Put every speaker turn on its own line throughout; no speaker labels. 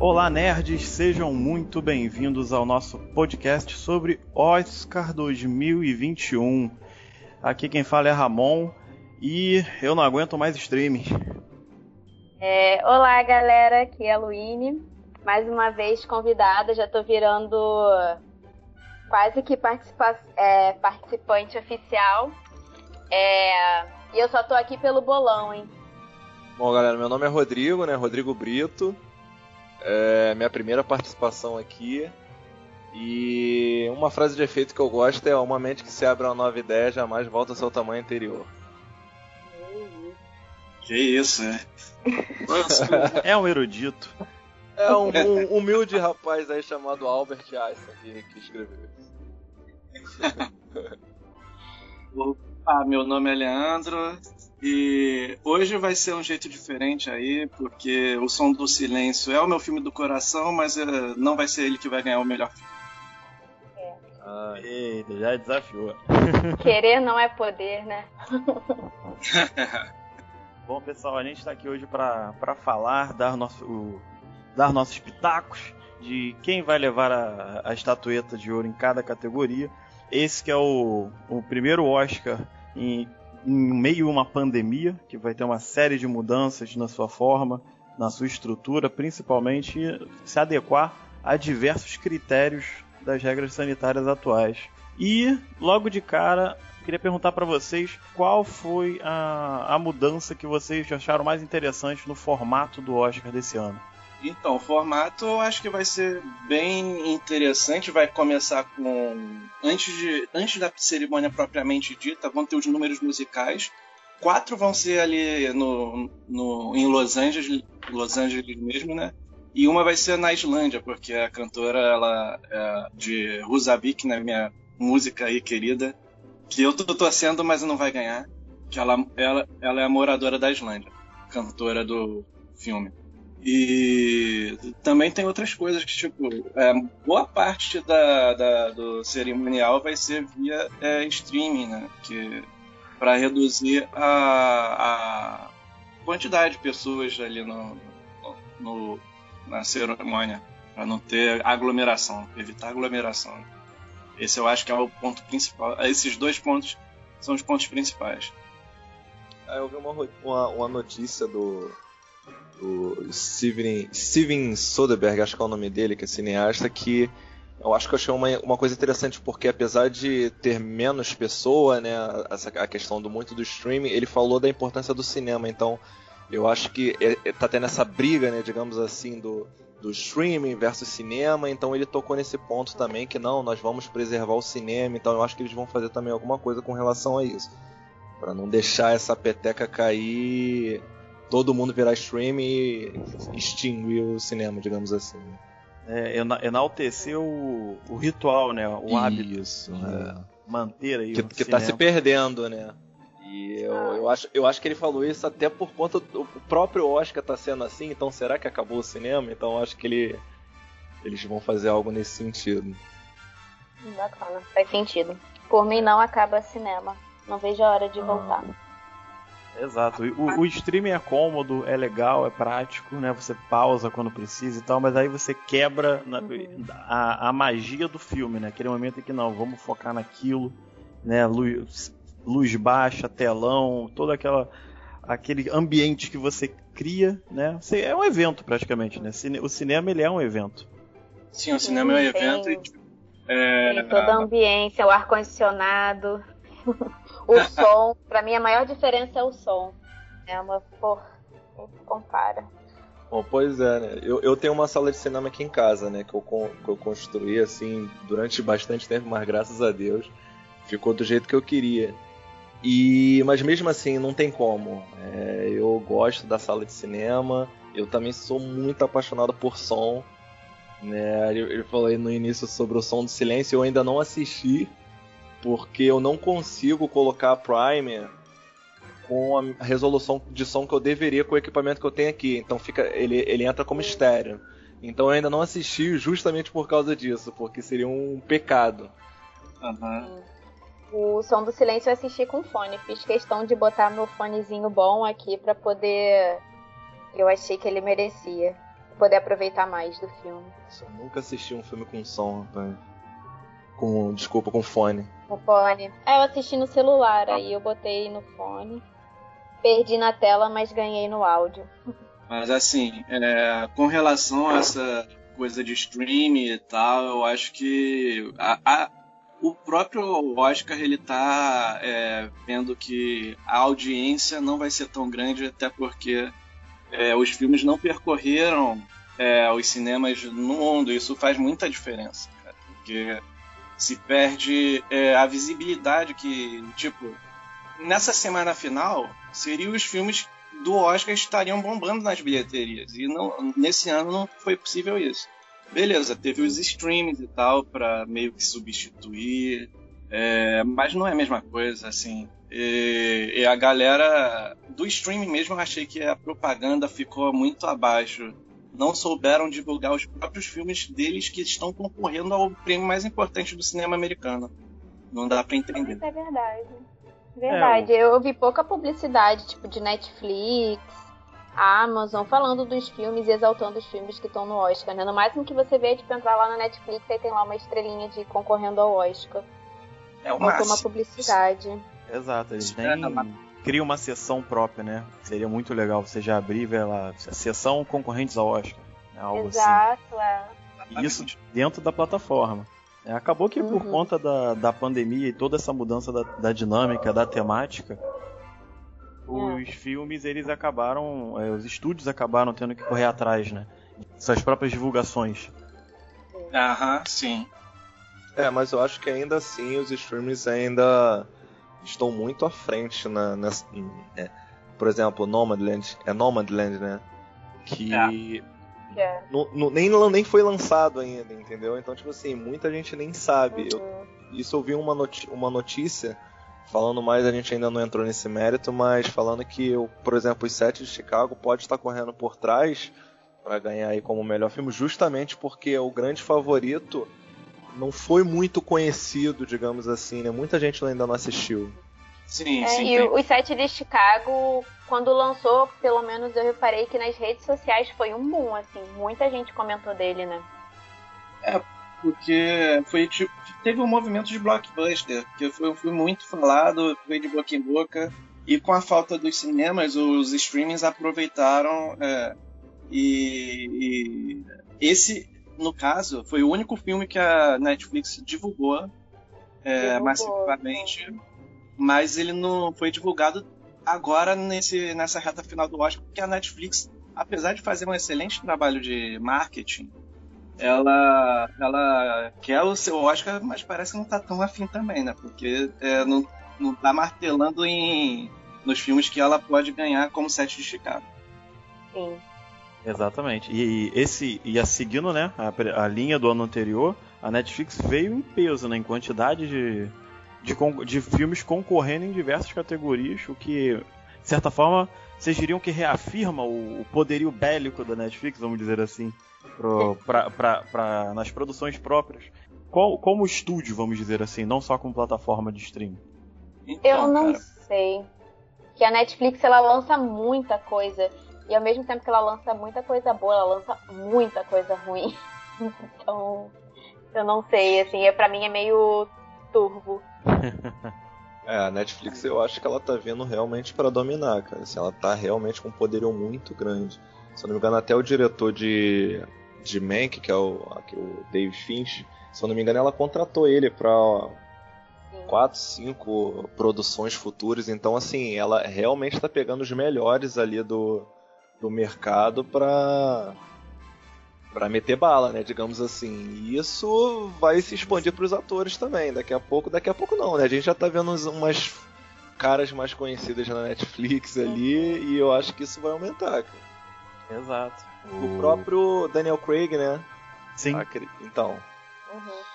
Olá, nerds, sejam muito bem-vindos ao nosso podcast sobre Oscar 2021. Aqui quem fala é Ramon e eu não aguento mais streaming.
É, olá, galera, aqui é a Luíne. Mais uma vez convidada, já tô virando quase que participa é, participante oficial. É, e eu só tô aqui pelo bolão, hein?
Bom, galera, meu nome é Rodrigo, né? Rodrigo Brito. É minha primeira participação aqui. E uma frase de efeito que eu gosto é: Uma mente que se abre a uma nova ideia jamais volta ao seu tamanho anterior.
Que isso, né?
é um erudito.
É um, um, humilde rapaz aí chamado Albert Einstein que, que escreveu isso.
ah, meu nome é Leandro e hoje vai ser um jeito diferente aí, porque O Som do Silêncio é o meu filme do coração, mas eh, não vai ser ele que vai ganhar o melhor filme.
Ah, eita, já desafiou.
Querer não é poder, né?
Bom, pessoal, a gente está aqui hoje para falar, dar, nosso, o, dar nossos pitacos de quem vai levar a, a, estatueta de ouro em cada categoria. Esse que é o, o primeiro Oscar em em meio a uma pandemia, que vai ter uma série de mudanças na sua forma, na sua estrutura, principalmente se adequar a diversos critérios das regras sanitárias atuais. E, logo de cara, queria perguntar para vocês qual foi a, a mudança que vocês acharam mais interessante no formato do Oscar desse ano.
Então, o formato eu acho que vai ser bem interessante. Vai começar com. Antes, de, antes da cerimônia propriamente dita, vão ter os números musicais. Quatro vão ser ali no, no, em Los Angeles, Los Angeles mesmo, né? E uma vai ser na Islândia, porque a cantora ela é de Husavik, né? Minha música aí querida, que eu tô torcendo, mas não vai ganhar. Que ela, ela, ela é a moradora da Islândia, cantora do filme. E também tem outras coisas que, tipo, é, boa parte da, da, do cerimonial vai ser via é, streaming, né? Que, para reduzir a, a, quantidade de pessoas ali no, no na cerimônia, para não ter aglomeração, evitar aglomeração. Esse eu acho que é o ponto principal. Esses dois pontos são os pontos principais.
Ah, eu vi uma, uma, uma notícia do, o Steven, Steven Soderbergh, acho que é o nome dele, que é cineasta, que eu acho que eu achei uma, uma coisa interessante, porque apesar de ter menos pessoa, né, essa, a questão do muito do streaming, ele falou da importância do cinema, então eu acho que é, é, tá tendo essa briga, né, digamos assim, do, do streaming versus cinema, então ele tocou nesse ponto também, que não, nós vamos preservar o cinema, então eu acho que eles vão fazer também alguma coisa com relação a isso. para não deixar essa peteca cair todo mundo virar stream e extinguir o cinema, digamos assim.
É, enaltecer o, o ritual, né? O hábito.
Isso. É.
Manter aí
que,
o
que tá se perdendo, né? E eu, eu, acho, eu acho que ele falou isso até por conta do próprio Oscar tá sendo assim, então será que acabou o cinema? Então eu acho que ele, eles vão fazer algo nesse sentido.
Bacana, faz sentido. Por mim não acaba cinema. Não vejo a hora de voltar. Ah.
Exato. O, o streaming é cômodo, é legal, é prático, né? Você pausa quando precisa e tal, mas aí você quebra na, uhum. a, a, magia do filme, né? Aquele momento em que não, vamos focar naquilo, né? Luz, luz baixa, telão, todo aquela aquele ambiente que você cria, né? Você, é um evento praticamente, né? O cinema ele é um evento.
Sim, o cinema é um evento. Tem,
e, é... tem toda a ambiência, o ar condicionado. O som, para mim a maior diferença é o som. É uma por se compara.
Bom, pois é, né? Eu, eu tenho uma sala de cinema aqui em casa, né? Que eu, que eu construí assim durante bastante tempo, mas graças a Deus ficou do jeito que eu queria. E, mas mesmo assim, não tem como. É, eu gosto da sala de cinema. Eu também sou muito apaixonado por som. Né? Ele falou aí no início sobre o som do silêncio. Eu ainda não assisti, porque eu não consigo colocar a Primer com a resolução de som que eu deveria com o equipamento que eu tenho aqui. Então fica, ele, ele entra como estéreo. Então eu ainda não assisti justamente por causa disso, porque seria um pecado.
Uhum.
O som do silêncio eu assisti com fone. Fiz questão de botar meu fonezinho bom aqui para poder. Eu achei que ele merecia. poder aproveitar mais do filme.
Eu nunca assisti um filme com som, rapaz. Com, desculpa, com fone.
Com fone. É, eu assisti no celular, aí eu botei no fone. Perdi na tela, mas ganhei no áudio.
Mas assim, é, com relação a essa coisa de streaming e tal, eu acho que a, a, o próprio Oscar ele tá é, vendo que a audiência não vai ser tão grande, até porque é, os filmes não percorreram é, os cinemas no mundo. Isso faz muita diferença, cara, porque se perde é, a visibilidade que, tipo, nessa semana final, seriam os filmes do Oscar estariam bombando nas bilheterias. E não, nesse ano não foi possível isso. Beleza, teve os streams e tal para meio que substituir, é, mas não é a mesma coisa, assim. E, e, a galera do streaming mesmo, eu achei que a propaganda ficou muito abaixo. Não souberam divulgar os próprios filmes deles que estão concorrendo ao prêmio mais importante do cinema americano. Não dá para entender.
Isso é verdade. Verdade. É, eu... vi pouca publicidade, tipo, de Netflix, Amazon, falando dos filmes e exaltando os filmes que estão no Oscar, né? No máximo que você vê é tipo, entrar lá na Netflix e tem lá uma estrelinha de concorrendo ao Oscar. É o máximo. uma publicidade.
Exato, eles nem criam uma sessão própria, né? Seria muito legal você já abrir ver lá, sessão concorrentes ao Oscar. Né? Algo assim. Exato, assim. é. Isso dentro da plataforma. É, acabou que uhum. por conta da, da pandemia e toda essa mudança da, da dinâmica, da temática, os é. filmes eles acabaram, é, os estúdios acabaram tendo que correr atrás, né? Suas próprias divulgações.
Aham, sim.
É, mas eu acho que ainda assim os streams ainda estão muito à frente na, nessa, é, por exemplo, Nomadland, é Nomadland, né? Que é. É. No, no, nem, nem foi lançado ainda, entendeu? Então, tipo assim, muita gente nem sabe. Uhum. Eu, isso eu vi uma, noti uma notícia falando mais, a gente ainda não entrou nesse mérito, mas falando que, por exemplo, os sete de Chicago pode estar correndo por trás para ganhar aí como melhor filme, justamente porque o grande favorito não foi muito conhecido, digamos assim, né? Muita gente ainda não assistiu.
Sim, é, sim. E tem... os sete de Chicago, quando lançou, pelo menos eu reparei que nas redes sociais foi um boom, assim, muita gente comentou dele, né?
É, porque foi tipo, teve um movimento de blockbuster, que foi filme muito falado, foi de boca em boca, e com a falta dos cinemas, os streamings aproveitaram é, e, e, esse, no caso, foi o único filme que a Netflix divulgou, é, divulgou massivamente mas ele não foi divulgado agora nesse, nessa reta final do Oscar, porque a Netflix, apesar de fazer um excelente trabalho de marketing, ela, ela quer o seu Oscar, mas parece que não tá tão afim também, né? Porque é, não, não tá martelando em, nos filmes que ela pode ganhar como Sete de Chicago.
Sim.
Exatamente. E, esse e a seguindo, né, a, a linha do ano anterior, a Netflix veio em peso, né, em quantidade de, de, de filmes concorrendo em diversas categorias, o que, de certa forma, vocês diriam que reafirma o, o poderio bélico da Netflix, vamos dizer assim, pro, pra, pra, pra, nas produções próprias. Qual, como estúdio, vamos dizer assim, não só como plataforma de streaming.
Então, Eu não cara... sei. Que a Netflix ela lança muita coisa. E ao mesmo tempo que ela lança muita coisa boa, ela lança muita coisa ruim. então, eu não sei, assim, é, pra mim é meio turvo.
É, a Netflix eu acho que ela tá vindo realmente para dominar, cara. Assim, ela tá realmente com um poderio muito grande. Se eu não me engano, até o diretor de, de Mank, que é o, aqui, o Dave Finch, se eu não me engano, ela contratou ele pra quatro, cinco produções futuras. Então, assim, ela realmente tá pegando os melhores ali do, do mercado pra para meter bala, né, digamos assim. E isso vai se expandir para os atores também. Daqui a pouco, daqui a pouco não, né? A gente já tá vendo umas caras mais conhecidas na Netflix ali e eu acho que isso vai aumentar. Cara.
Exato.
O próprio Daniel Craig, né?
Sim.
Então. Uhum.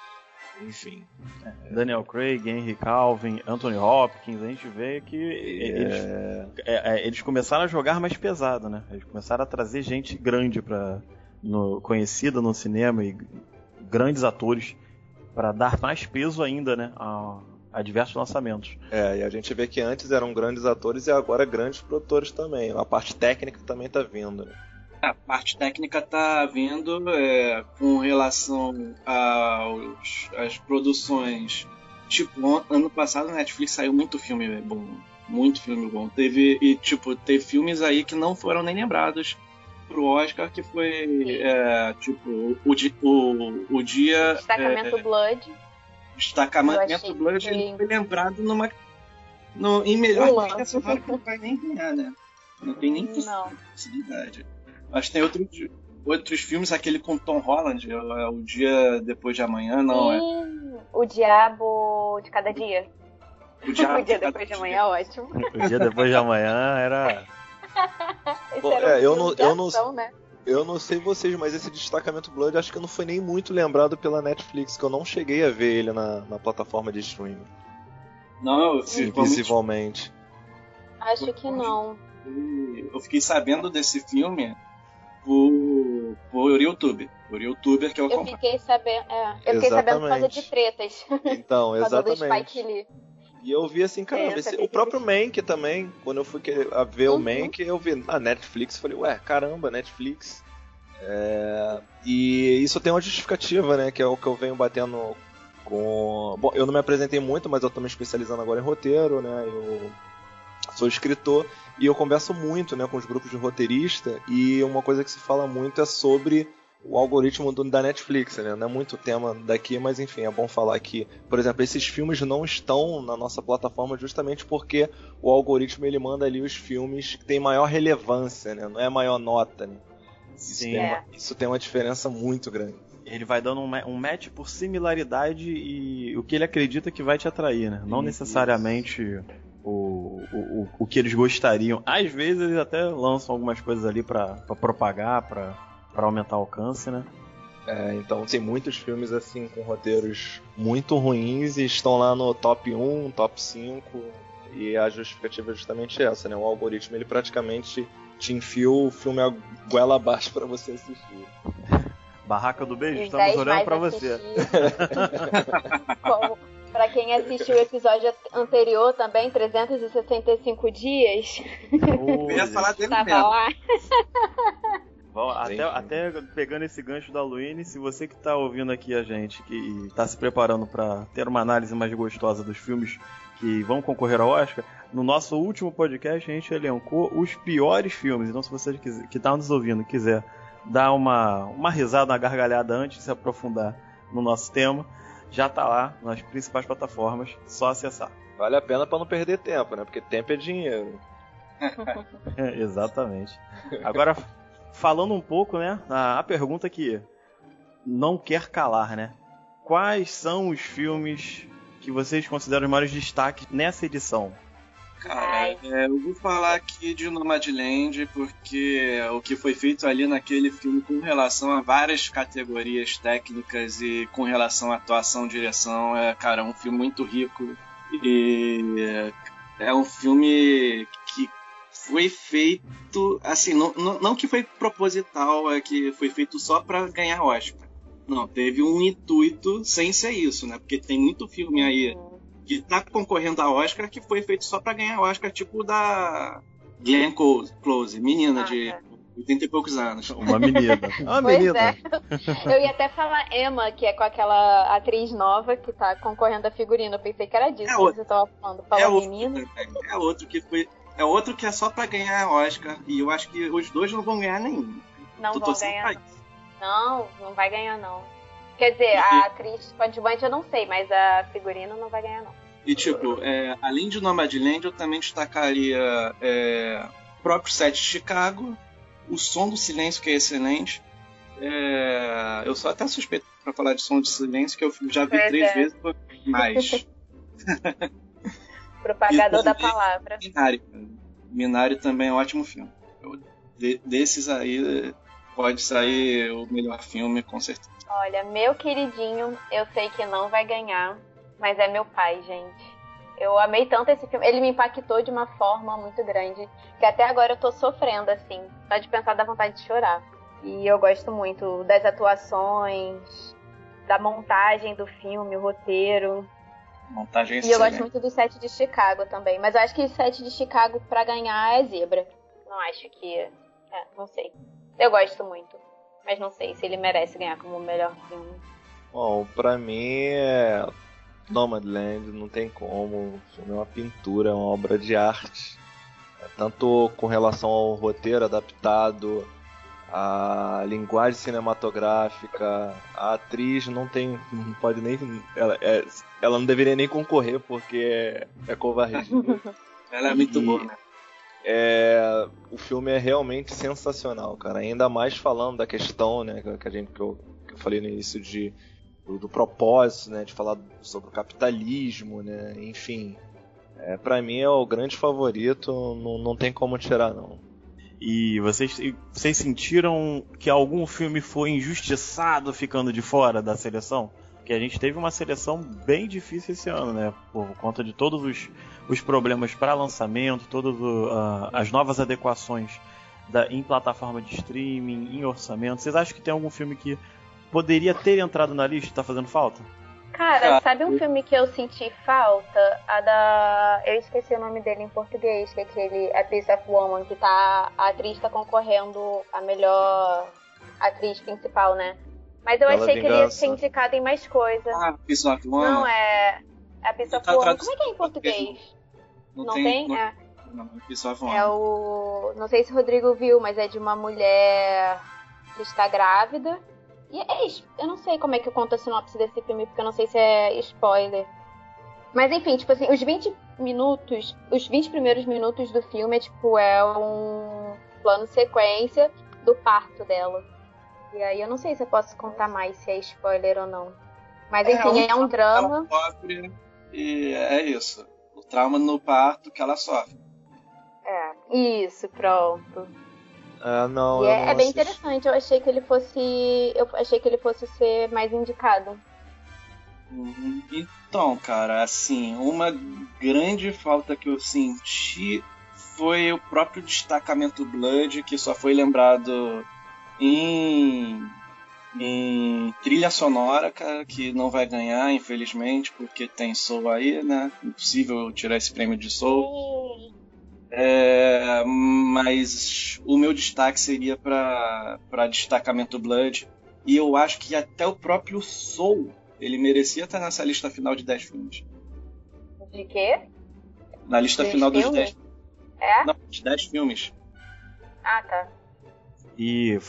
Enfim.
É. Daniel Craig, Henry Calvin, Anthony Hopkins, a gente vê que eles, é... É, eles começaram a jogar mais pesado, né? Eles começaram a trazer gente grande para no, conhecida no cinema e grandes atores para dar mais peso ainda, né, a, a, diversos lançamentos.
É, e a gente vê que antes eram grandes atores e agora grandes produtores também. A parte técnica também tá vindo. Né?
A parte técnica tá vindo é, com relação aos, às produções. Tipo, ano passado na Netflix saiu muito filme bom. Muito filme bom. Teve, e, tipo, teve filmes aí que não foram nem lembrados pro Oscar, que foi, é, tipo, o, o, o dia...
Destacamento
é,
Blood.
Destacamento Blood que... foi lembrado numa, no, em melhor trilha sonora que não vai nem ganhar, né? Não tem nem possibilidade. Mas tem outros, outros filmes, aquele com Tom Holland, é o Dia Depois de Amanhã, não é?
O Diabo de Cada Dia.
O, diabo
o Dia de Depois de Amanhã é ótimo.
O Dia Depois de Amanhã era...
Bom, é, eu não, eu não, né? Eu não sei vocês, mas esse destacamento Blood acho que não foi nem muito lembrado pela Netflix, que eu não cheguei a ver ele na, na plataforma de streaming.
Não,
visivelmente.
Acho que não.
Eu fiquei sabendo desse filme por, por YouTube. Por youtuber que eu
Eu fiquei sabendo. É, eu fiquei sabendo por causa de tretas.
Então, exatamente. E eu vi assim, caramba, esse, o próprio Mank também, quando eu fui ver uhum. o Mank, eu vi na Netflix, falei, ué, caramba, Netflix. É, e isso tem uma justificativa, né, que é o que eu venho batendo com... Bom, eu não me apresentei muito, mas eu tô me especializando agora em roteiro, né, eu sou escritor, e eu converso muito, né, com os grupos de roteirista, e uma coisa que se fala muito é sobre o algoritmo do, da Netflix, né? Não é muito tema daqui, mas enfim, é bom falar que, por exemplo, esses filmes não estão na nossa plataforma justamente porque o algoritmo ele manda ali os filmes que têm maior relevância, né? Não é maior nota, né? Isso, Sim, tem, é. uma, isso tem uma diferença muito grande.
Ele vai dando um, um match por similaridade e o que ele acredita que vai te atrair, né? Não necessariamente o, o, o que eles gostariam. Às vezes eles até lançam algumas coisas ali para propagar, para para aumentar o alcance, né?
É, então tem muitos filmes assim com roteiros muito ruins e estão lá no top 1, top 5 e a justificativa é justamente essa, né? O algoritmo ele praticamente te enfia o filme a goela abaixo para você assistir.
Barraca do Beijo, estamos olhando para você.
para quem assistiu o episódio anterior também, 365 dias.
eu ia falar dele Tava mesmo. lá.
Bom, até, até, pegando esse gancho da Luine, se você que está ouvindo aqui a gente, que está se preparando para ter uma análise mais gostosa dos filmes que vão concorrer ao Oscar, no nosso último podcast a gente elencou os piores filmes. Então, se você que está nos ouvindo quiser dar uma, uma risada, uma gargalhada antes de se aprofundar no nosso tema, já está lá nas principais plataformas, só acessar.
Vale a pena para não perder tempo, né? Porque tempo é dinheiro.
é, exatamente. Agora, falando um pouco, né? A, a pergunta que não quer calar, né? Quais são os filmes que vocês consideram os maiores destaques nessa edição?
Cara, é, eu vou falar aqui de Nomadland porque o que foi feito ali naquele filme com relação a várias categorias técnicas e com relação à atuação, direção, é, cara, é um filme muito rico e é um filme que foi feito, assim, não, não, não que foi proposital, é que foi feito só para ganhar Oscar. Não, teve um intuito sem ser isso, né? Porque tem muito filme aí que tá concorrendo a Oscar que foi feito só para ganhar Oscar, tipo da Glenn Close, menina ah, de é. 80 e poucos anos.
Uma menina. Uma
pois
menina.
É. Eu ia até falar Emma, que é com aquela atriz nova que tá concorrendo a figurino. Eu pensei que era disso é que outro, você tava falando. Falou é menina.
Outro, é outro que foi é outro que é só para ganhar Oscar. E eu acho que os dois não vão ganhar nenhum.
Não Tô vão ganhar. Não, não vai ganhar não. Quer dizer, a atriz coadjuvante eu não sei, mas a figurino não vai ganhar não.
E tipo, é, além de Nomadland, eu também destacaria é, o próprio set de Chicago, o Som do Silêncio, que é excelente. É, eu sou até suspeito para falar de Som do Silêncio, que eu já vi três é. vezes, mais.
Propagador da palavra.
Minari. Minari também é um ótimo filme. De, desses aí pode sair o melhor filme, com certeza.
Olha, meu queridinho, eu sei que não vai ganhar, mas é meu pai, gente. Eu amei tanto esse filme. Ele me impactou de uma forma muito grande. Que até agora eu tô sofrendo, assim. Só de pensar da vontade de chorar. E eu gosto muito das atuações, da montagem do filme, o roteiro.
Montagem
E eu gosto muito do set de Chicago também. Mas eu acho que o set de Chicago para ganhar é zebra. Não acho que. É, não sei. Eu gosto muito. Mas não sei se ele merece ganhar como melhor filme.
Bom, pra mim é Nomadland, não tem como. O filme é uma pintura, é uma obra de arte. É, tanto com relação ao roteiro adaptado, a linguagem cinematográfica, a atriz não tem. não pode nem. Ela, é, ela não deveria nem concorrer porque é, é covardia.
Ela é muito boa, né?
É, o filme é realmente sensacional, cara. Ainda mais falando da questão, né, que a gente que eu, que eu falei no início de do, do, propósito, né, de falar sobre o capitalismo, né, enfim. É, para mim é o grande favorito, não, não tem como tirar não.
E vocês, vocês sentiram que algum filme foi injustiçado ficando de fora da seleção? que a gente teve uma seleção bem difícil esse ano, né? Por conta de todos os, os problemas para lançamento, todas uh, as novas adequações da, em plataforma de streaming, em orçamento. Vocês acham que tem algum filme que poderia ter entrado na lista e tá fazendo falta?
Cara, sabe um filme que eu senti falta? A da. Eu esqueci o nome dele em português, que é aquele A Piece of Woman, que tá. A atriz tá concorrendo a melhor atriz principal, né? Mas eu achei que ele ia ser indicado em mais coisa.
Ah, Piece of Woman?
Não, é. É a Piece of Woman. Como é que é em português? Não, não tem? tem? Não,
é. Não.
É o. Não sei se o Rodrigo viu, mas é de uma mulher que está grávida. E é isso. Eu não sei como é que eu conto a sinopse desse filme, porque eu não sei se é spoiler. Mas enfim, tipo assim, os 20 minutos, os 20 primeiros minutos do filme é tipo, é um plano sequência do parto dela. E aí eu não sei se eu posso contar mais se é spoiler ou não. Mas enfim, é, é um drama.
Sofre, e é isso. O trauma no parto que ela sofre.
É, isso, pronto.
É, não,
e é,
não
é bem interessante. Eu achei que ele fosse. Eu achei que ele fosse ser mais indicado.
Uhum. Então, cara, assim, uma grande falta que eu senti foi o próprio destacamento Blood, que só foi lembrado em, em trilha sonora, cara, que não vai ganhar, infelizmente, porque tem Soul aí, né? Impossível tirar esse prêmio de Soul. É, mas o meu destaque seria para destacamento Blood. E eu acho que até o próprio Soul ele merecia estar nessa lista final de 10 filmes.
De quê?
Na lista de final filme? dos 10.
É?
Não, de 10 filmes.
Ah, tá.
E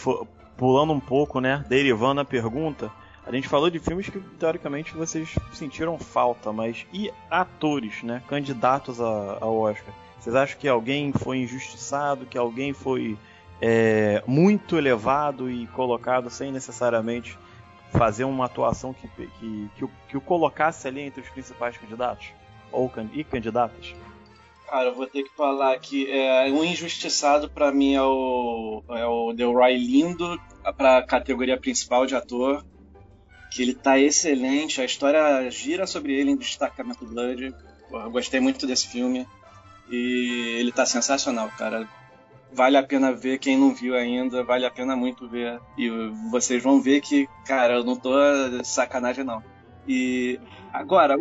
pulando um pouco, né, derivando a pergunta, a gente falou de filmes que teoricamente vocês sentiram falta, mas e atores, né, candidatos ao Oscar? Vocês acham que alguém foi injustiçado, que alguém foi é, muito elevado e colocado sem necessariamente fazer uma atuação que, que, que, o, que o colocasse ali entre os principais candidatos ou e candidatas?
Cara, eu vou ter que falar que é, um injustiçado para mim é o, é o Delroy Lindo para a categoria principal de ator. Que ele tá excelente, a história gira sobre ele em Destacamento Blood. Eu gostei muito desse filme. E ele tá sensacional, cara. Vale a pena ver, quem não viu ainda, vale a pena muito ver. E vocês vão ver que, cara, eu não tô sacanagem não. E agora,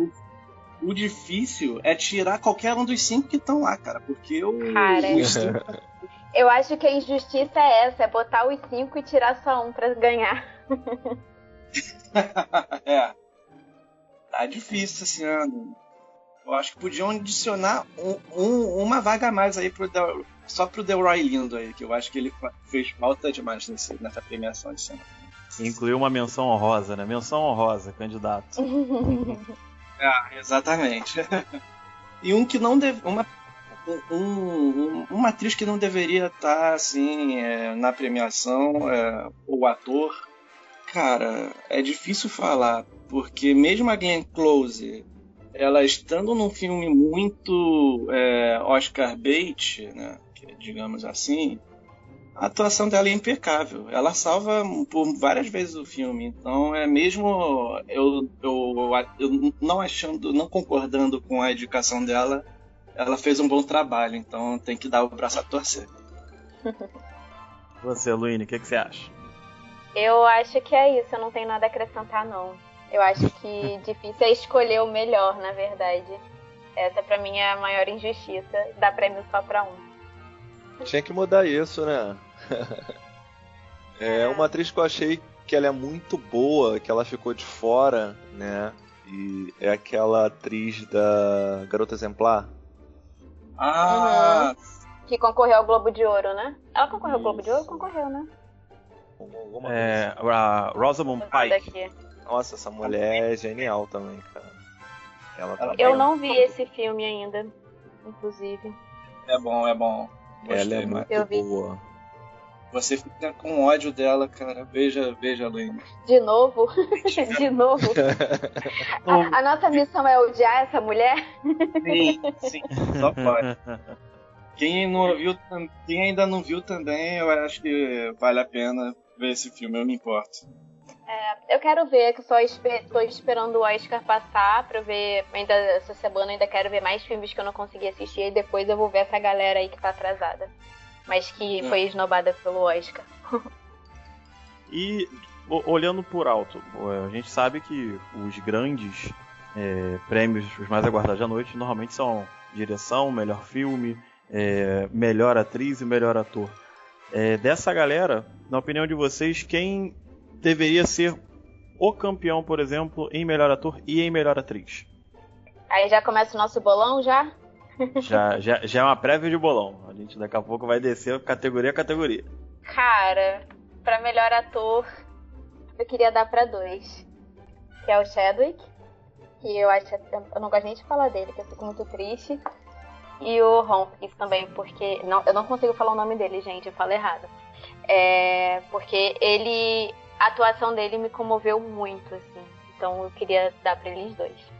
o difícil é tirar qualquer um dos cinco que estão lá, cara. Porque o.
Cara, eu acho que a injustiça é essa: é botar os cinco e tirar só um pra ganhar.
é. Tá difícil esse ano. Eu acho que podiam adicionar um, um, uma vaga a mais aí pro Del, só pro Delroy Lindo aí, que eu acho que ele fez falta demais nesse, nessa premiação de cena.
Incluiu uma menção honrosa, né? Menção honrosa, candidato.
Ah, exatamente. e um que não deve. Uma, um, um, uma atriz que não deveria estar assim é, na premiação, é, o ator. Cara, é difícil falar, porque mesmo a Glenn Close, ela estando num filme muito é, Oscar bait, né, digamos assim, a atuação dela é impecável. Ela salva por várias vezes o filme. Então é mesmo eu, eu, eu não achando, não concordando com a educação dela, ela fez um bom trabalho. Então tem que dar o braço a torcer.
Você, Luíne, o que, que você acha?
Eu acho que é isso. Eu não tenho nada a acrescentar não. Eu acho que difícil é escolher o melhor, na verdade. Essa para mim é a maior injustiça. Dar prêmio só pra um.
Tinha que mudar isso, né? É uma atriz que eu achei que ela é muito boa, que ela ficou de fora, né? E é aquela atriz da Garota Exemplar.
Ah,
Que concorreu ao Globo de Ouro, né? Ela concorreu ao Globo de Ouro? Concorreu, né?
Alguma
É,
coisa
a Rosamund Pike.
Nossa, essa mulher é genial também, cara. Ela tá
Eu
bem-
não vi esse filme ainda, inclusive.
é bom, é bom.
Ela
Gostei,
é
mas
muito
Eu vi.
boa.
Você fica com ódio dela, cara. Veja, veja, Luíne.
De novo? De novo? A, a nossa missão é odiar essa mulher?
Sim, sim, só pode. Quem, não viu, quem ainda não viu também, eu acho que vale a pena ver esse filme, eu me importo.
Eu quero ver, que só tô esperando o Oscar passar pra eu ver. Ainda essa semana ainda quero ver mais filmes que eu não consegui assistir e depois eu vou ver essa galera aí que tá atrasada. Mas que
Hum.
foi esnobada pelo Oscar.
E olhando por alto, a gente sabe que os grandes é, prêmios, os mais aguardados da noite, normalmente são direção, melhor filme, é, melhor atriz e melhor ator. É, dessa galera, na opinião de vocês, quem deveria ser o campeão, por exemplo, em melhor ator e em melhor atriz?
Aí já começa o nosso bolão já?
Já, já, já é uma prévia de bolão. A gente daqui a pouco vai descer categoria a categoria.
Cara, pra melhor ator, eu queria dar pra dois. Que é o Chadwick, que eu acho. Eu não gosto nem de falar dele, que eu fico muito triste. E o Hopkins também, porque. Não, eu não consigo falar o nome dele, gente, eu falo errado. É, porque ele. A atuação dele me comoveu muito, assim. Então eu queria dar pra eles dois.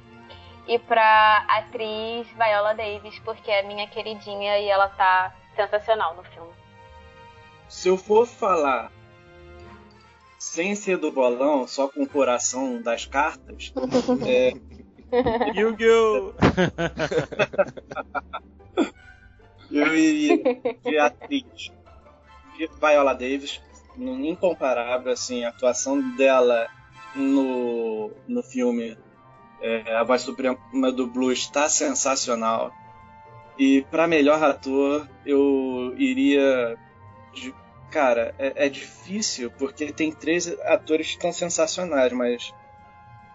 E pra atriz Viola Davis, porque é minha queridinha e ela tá sensacional no filme.
Se eu for falar sem ser do bolão, só com o coração das cartas, é,
Yu-Gi-Oh!
eu iria de atriz de Viola Davis, incomparável, assim, a atuação dela no, no filme é, A Voz Suprema do Blues está sensacional. E para melhor ator, eu iria. De, cara, é, é difícil porque tem três atores que estão sensacionais, mas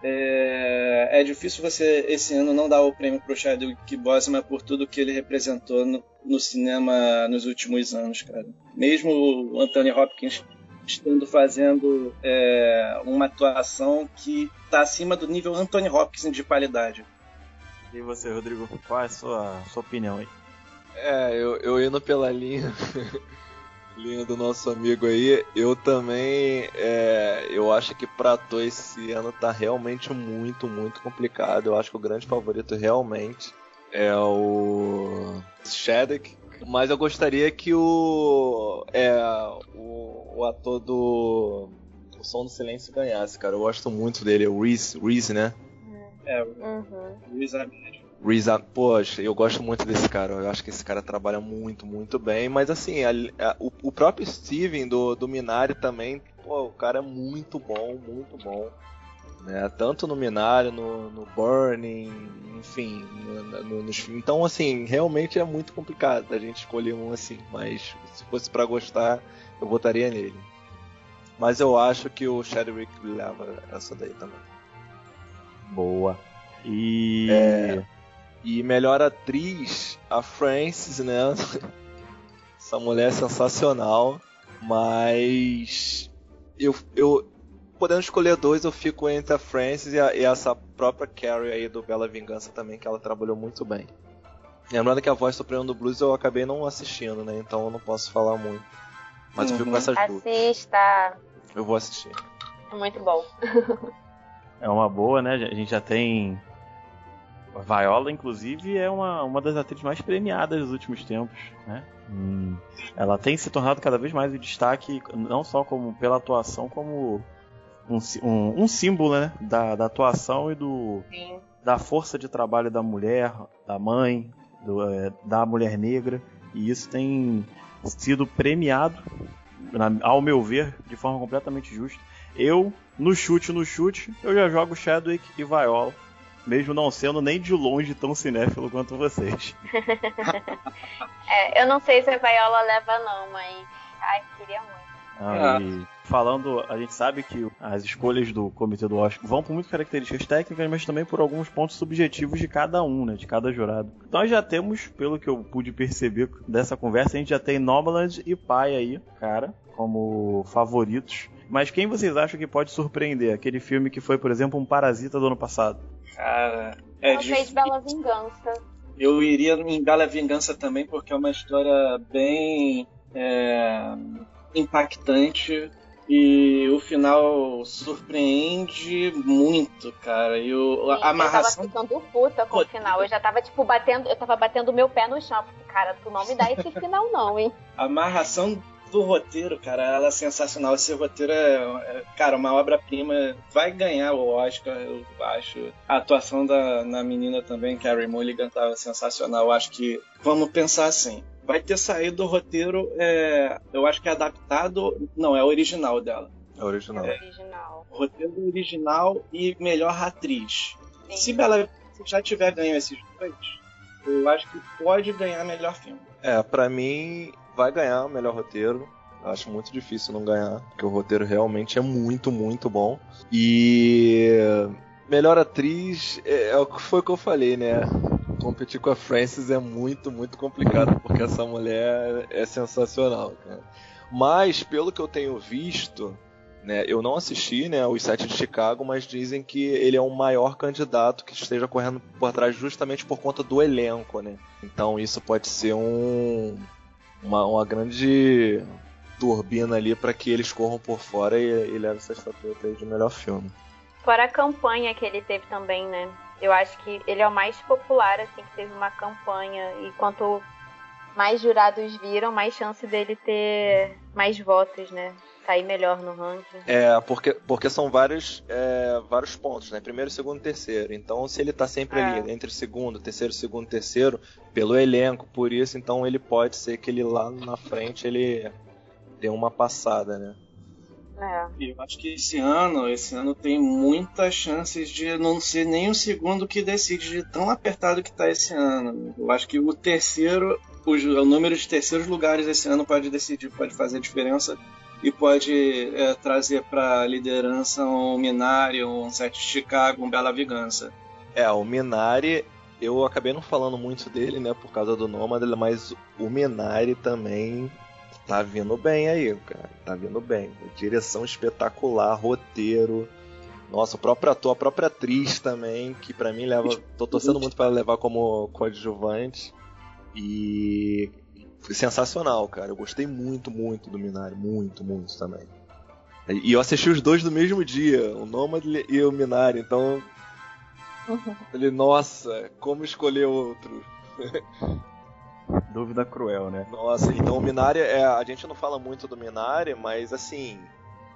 é, é difícil você esse ano não dar o prêmio pro Chadwick Boseman por tudo que ele representou no, no cinema nos últimos anos, cara. Mesmo o Anthony Hopkins estando fazendo é, uma atuação que está acima do nível Anthony Hopkins de qualidade.
E você, Rodrigo, qual é a sua, sua opinião aí?
É, eu, eu indo pela linha, linha do nosso amigo aí, eu também, é, eu acho que pra ator esse ano tá realmente muito, muito complicado. Eu acho que o grande favorito realmente é o Shadwick, mas eu gostaria que o, é, o, o ator do o Som do Silêncio ganhasse, cara. Eu gosto muito dele, é o Reese, Reese, né?
É,
Uhum.
Luiz Ahmed.
Reese, ah, poxa, eu gosto muito desse cara. Eu acho que esse cara trabalha muito, muito bem. Mas assim, a- a- o, o próprio Steven do, do Minari também, pô, o cara é muito bom, muito bom. Né? Tanto no Minari, no, no Burning, enfim, no- no- nos filmes. Então, assim, realmente é muito complicado a gente escolher um assim. Mas se fosse pra gostar, eu votaria nele. Mas eu acho que o Chadwick leva essa daí também.
Boa. E.
É. E melhor atriz, a Frances, né? Essa mulher é sensacional, mas eu, eu podendo escolher dois, eu fico entre a Frances e, a- e essa própria Carrie aí do Bela Vingança também, que ela trabalhou muito bem. Lembrando que a voz Suprema do Blues eu acabei não assistindo, né? Então eu não posso falar muito. Mas eu fico com
Uhum.
essas duas.
Assista.
Eu vou assistir.
É muito bom.
É uma boa, né? A gente já tem. A Viola, inclusive, é uma, uma das atrizes mais premiadas dos últimos tempos, né? Hum, ela tem se tornado cada vez mais o destaque, não só como pela atuação, como um, um, um símbolo né? da, da atuação e do,
Sim.
da força de trabalho da mulher, da mãe, do, é, da mulher negra. E isso tem sido premiado, na- ao meu ver, de forma completamente justa. Eu, no chute, no chute, eu já jogo Chadwick e Viola. Mesmo não sendo nem de longe tão cinéfilo quanto vocês.
É, eu não sei se a Viola leva, não, mas. Ai, queria muito.
Aí, falando, a gente sabe que as escolhas do comitê do Oscar vão por muitas características técnicas, mas também por alguns pontos subjetivos de cada um, né, de cada jurado. Nós já temos, pelo que eu pude perceber dessa conversa, a gente já tem Nomadland e Pai aí, cara, como favoritos. Mas quem vocês acham que pode surpreender? Aquele filme que foi, por exemplo, um Parasita do ano passado.
Cara, é
fez Bela Vingança.
Eu iria em Bela Vingança também, porque é uma história bem é, impactante e o final surpreende muito, cara. E o, a amarração.
Eu tava ficando puta com o final. Eu já tava, tipo, batendo. Eu tava batendo o meu pé no chão. Porque, cara, tu não me dá esse final, não, hein?
A amarração do roteiro, cara, ela é sensacional. Esse roteiro é, é cara, uma obra-prima. Vai ganhar o Oscar, eu acho. A atuação da na menina também, Carrie Mulligan, tava sensacional. Eu acho que. Vamos pensar assim vai ter saído o roteiro, é, eu acho que é adaptado, não, é original dela.
É original.
É, original.
Roteiro original e melhor atriz. Sim. Se Bela já tiver ganho esses dois, eu acho que pode ganhar melhor filme.
É, para mim vai ganhar o melhor roteiro. Acho muito difícil não ganhar, porque o roteiro realmente é muito, muito bom. E melhor atriz é, é o que foi que eu falei, né? Competir com a Frances é muito, muito complicado, porque essa mulher é sensacional, cara. Mas, pelo que eu tenho visto, né, eu não assisti né, os sete de Chicago, mas dizem que ele é o maior candidato que esteja correndo por trás justamente por conta do elenco, né? Então isso pode ser um, uma, uma grande turbina ali para que eles corram por fora e, e levem essa estatueta de melhor filme.
Fora a campanha que ele teve também, né? Eu acho que ele é o mais popular, assim, que teve uma campanha. E quanto mais jurados viram, mais chance dele ter mais votos, né? Sair melhor no ranking.
É, porque, porque são vários, é, vários pontos, né? Primeiro, segundo terceiro. Então, se ele tá sempre é. ali entre segundo, terceiro, segundo, terceiro, pelo elenco, por isso, então ele pode ser que ele lá na frente ele dê uma passada, né?
É. Eu acho que esse ano, esse ano tem muitas chances de não ser nem o segundo que decide de tão apertado que está esse ano. Eu acho que o terceiro, o, o número de terceiros lugares esse ano pode decidir, pode fazer diferença e pode é, trazer para a liderança um Minari, um Sete Chicago, um Bela Vingança.
É, o Minari, eu acabei não falando muito dele, né, por causa do Nômade, mas o Minari também tá vindo bem aí, cara. Tá vindo bem. Direção espetacular, roteiro. Nossa, o próprio ator, a própria atriz também, que para mim leva. tô torcendo muito para levar como coadjuvante. E. Foi sensacional, cara. Eu gostei muito, muito do Minari. Muito, muito também. E eu assisti os dois no mesmo dia, o Nomad e o Minari, então. Uhum. Falei, nossa, como escolher outro?
Dúvida cruel, né?
Nossa, então o Minari, é, a gente não fala muito do Minari, mas assim,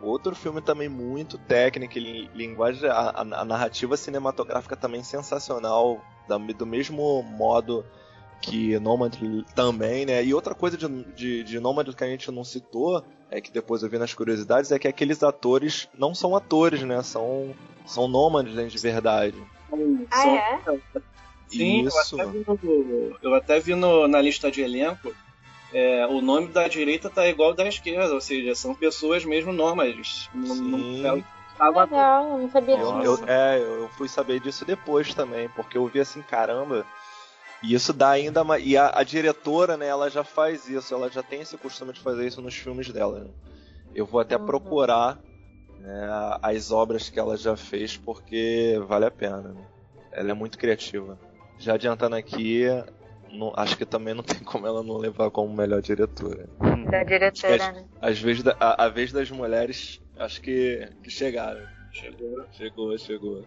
outro filme também muito técnico, linguagem, a, a, narrativa cinematográfica também sensacional, do mesmo modo que Nomad também, né? E outra coisa de, de, de Nomad que a gente não citou, é que depois eu vi nas curiosidades, é que aqueles atores não são atores, né? São, são nômades de verdade.
Ah, é?
Sim, Isso. Eu até vi, no, eu até vi no, na lista de elenco. É, o nome da direita tá igual da esquerda, ou seja, são pessoas mesmo nômades.
Não,
não, Legal, não sabia disso.
Eu, é, eu fui saber disso depois também, porque eu vi assim, caramba. E isso dá ainda mais. E a, a, diretora, né, ela já faz isso, ela já tem esse costume de fazer isso nos filmes dela. Né? Eu vou até uhum. procurar né, as obras que ela já fez, porque vale a pena. Né? Ela é muito criativa já adiantando aqui, não, acho que também não tem como ela não levar como melhor diretora.
Da diretora, né?
Às vezes, a, a vez das mulheres, acho que, que chegaram. Chegou, chegou, chegou.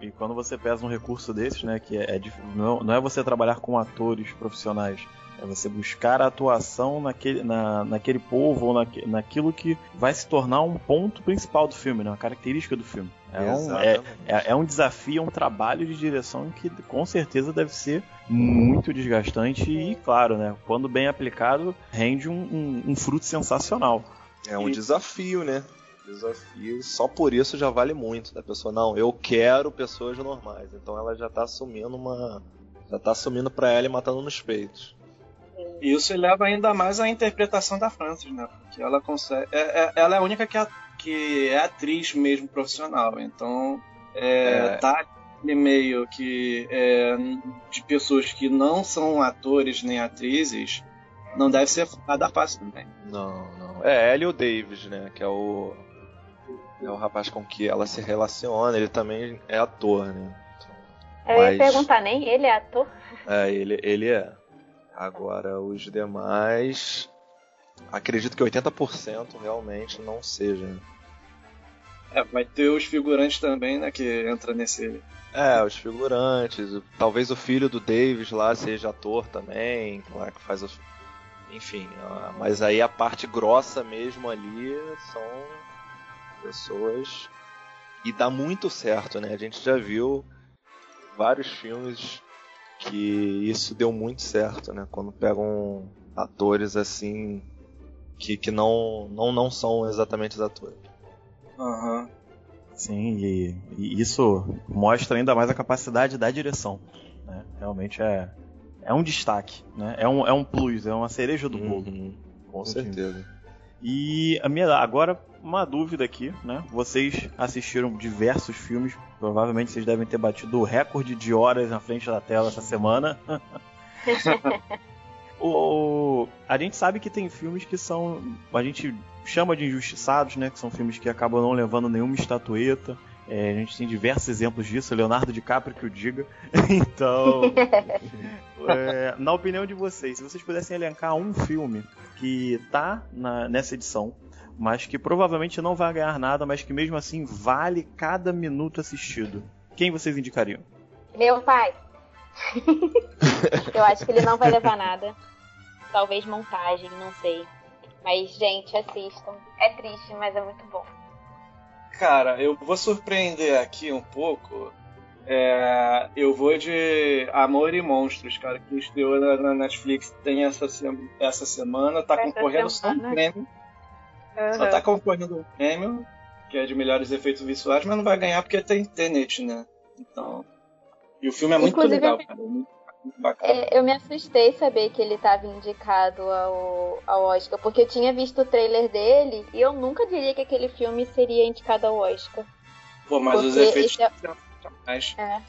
E quando você pesa um recurso desses, né, que é, é não, não é você trabalhar com atores profissionais, é você buscar a atuação naquele, na, naquele povo ou naque, naquilo que vai se tornar um ponto principal do filme, né, uma característica do filme. É um, é, é, é, um desafio, é um trabalho de direção que com certeza deve ser muito desgastante e, claro, né, quando bem aplicado, rende um, um, um fruto sensacional.
É um e... desafio, né? Desafio, só por isso já vale muito da pessoa. Não, eu quero pessoas normais. Então ela já tá assumindo uma. Já tá assumindo pra ela e matando nos peitos.
E isso leva ainda mais à interpretação da Francis, né? Porque ela consegue. É, é, ela é a única que é, que é atriz mesmo profissional. Então, é, é. tá meio que é, de pessoas que não são atores nem atrizes, não deve ser nada fácil também.
Não, não. É ela e o Davis, né? Que é o. É o rapaz com que ela se relaciona, ele também é ator, né?
Eu Mas... ia perguntar, nem ele é ator?
É, ele, ele é. Agora, os demais. Acredito que 80% realmente não seja.
É, vai ter os figurantes também, né? Que entra nesse.
É, os figurantes. Talvez o filho do Davis lá seja ator também, lá que faz os. Enfim, mas aí a parte grossa mesmo ali são pessoas. E dá muito certo, né? A gente já viu vários filmes que isso deu muito certo, né? Quando pegam atores assim que, que não, não, não são exatamente os atores.
Aham. Uhum.
Sim, e, e, isso mostra ainda mais a capacidade da direção. Né? Realmente é, é um destaque, né? é, um, é um plus, é uma cereja do bolo. Uhum,
com certeza.
E a minha agora uma dúvida aqui, né? Vocês assistiram diversos filmes, provavelmente vocês devem ter batido o recorde de horas na frente da tela essa semana. o, a gente sabe que tem filmes que são. A gente chama de injustiçados, né? Que são filmes que acabam não levando nenhuma estatueta. É, a gente tem diversos exemplos disso, Leonardo DiCaprio que o diga. então, é, na opinião de vocês, se vocês pudessem elencar um filme que tá na, nessa edição, mas que provavelmente não vai ganhar nada, mas que mesmo assim vale cada minuto assistido, quem vocês indicariam?
Meu pai. Eu acho que ele não vai levar nada. Talvez montagem, não sei. Mas, gente, assistam. É triste, mas é muito bom.
Cara, eu vou surpreender aqui um pouco. É, eu vou de Amor e Monstros, cara, que estreou na, Netflix tem essa, essa semana, tá essa concorrendo só um prêmio. Uhum. Só tá concorrendo um prêmio, que é de melhores efeitos visuais, mas não vai ganhar porque tem Tenet, né? Então. E o filme é muito Inclusive, legal, cara. Muito
é, eu me assustei saber que ele estava indicado ao, ao Oscar, porque eu tinha visto o trailer dele e eu nunca diria que aquele filme seria indicado ao Oscar.
Pô, mas porque os efeitos.
É... é.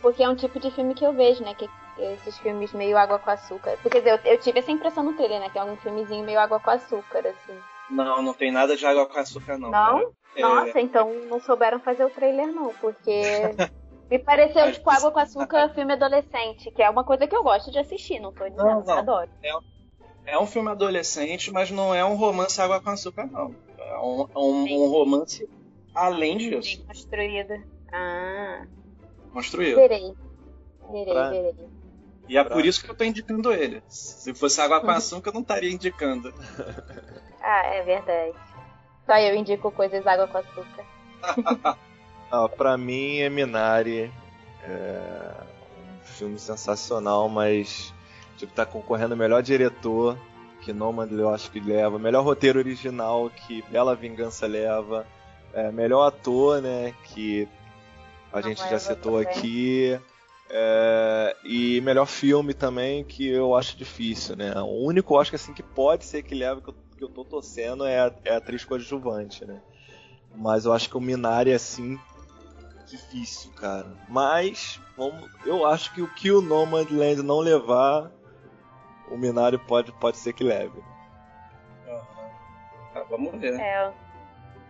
Porque é um tipo de filme que eu vejo, né? Que esses filmes meio água com açúcar. Porque eu, eu tive essa impressão no trailer, né? Que é um filmezinho meio água com açúcar, assim.
Não, não tem nada de água com açúcar, não.
Não? É... Nossa, então não souberam fazer o trailer, não, porque. Me pareceu tipo água com açúcar, filme adolescente, que é uma coisa que eu gosto de assistir, não tô dizendo, não, não. adoro.
É, é, um filme adolescente, mas não é um romance água com açúcar, não. É um, é um, um romance além disso.
Bem construído. Ah.
Construído.
Verei. Verei, pra... verei.
E é por isso que eu tô indicando ele. Se fosse água com açúcar, eu não estaria indicando.
ah, é verdade. Só eu indico coisas água com açúcar.
Ah, pra mim é Minari. É um filme sensacional, mas tipo, tá concorrendo melhor diretor que Nomadland eu acho que leva, melhor roteiro original que Bela Vingança leva, é, melhor ator, né, que a gente já citou aqui. É, e melhor filme também, que eu acho difícil, né? O único Oscar assim, que pode ser que leve, que eu, que eu tô torcendo, é a, é a atriz coadjuvante, né? Mas eu acho que o Minari, assim, difícil, cara. Mas vamos, eu acho que o que o Nomadland não levar, o Minari pode, pode ser que leve.
Uhum. vamos ver.
É,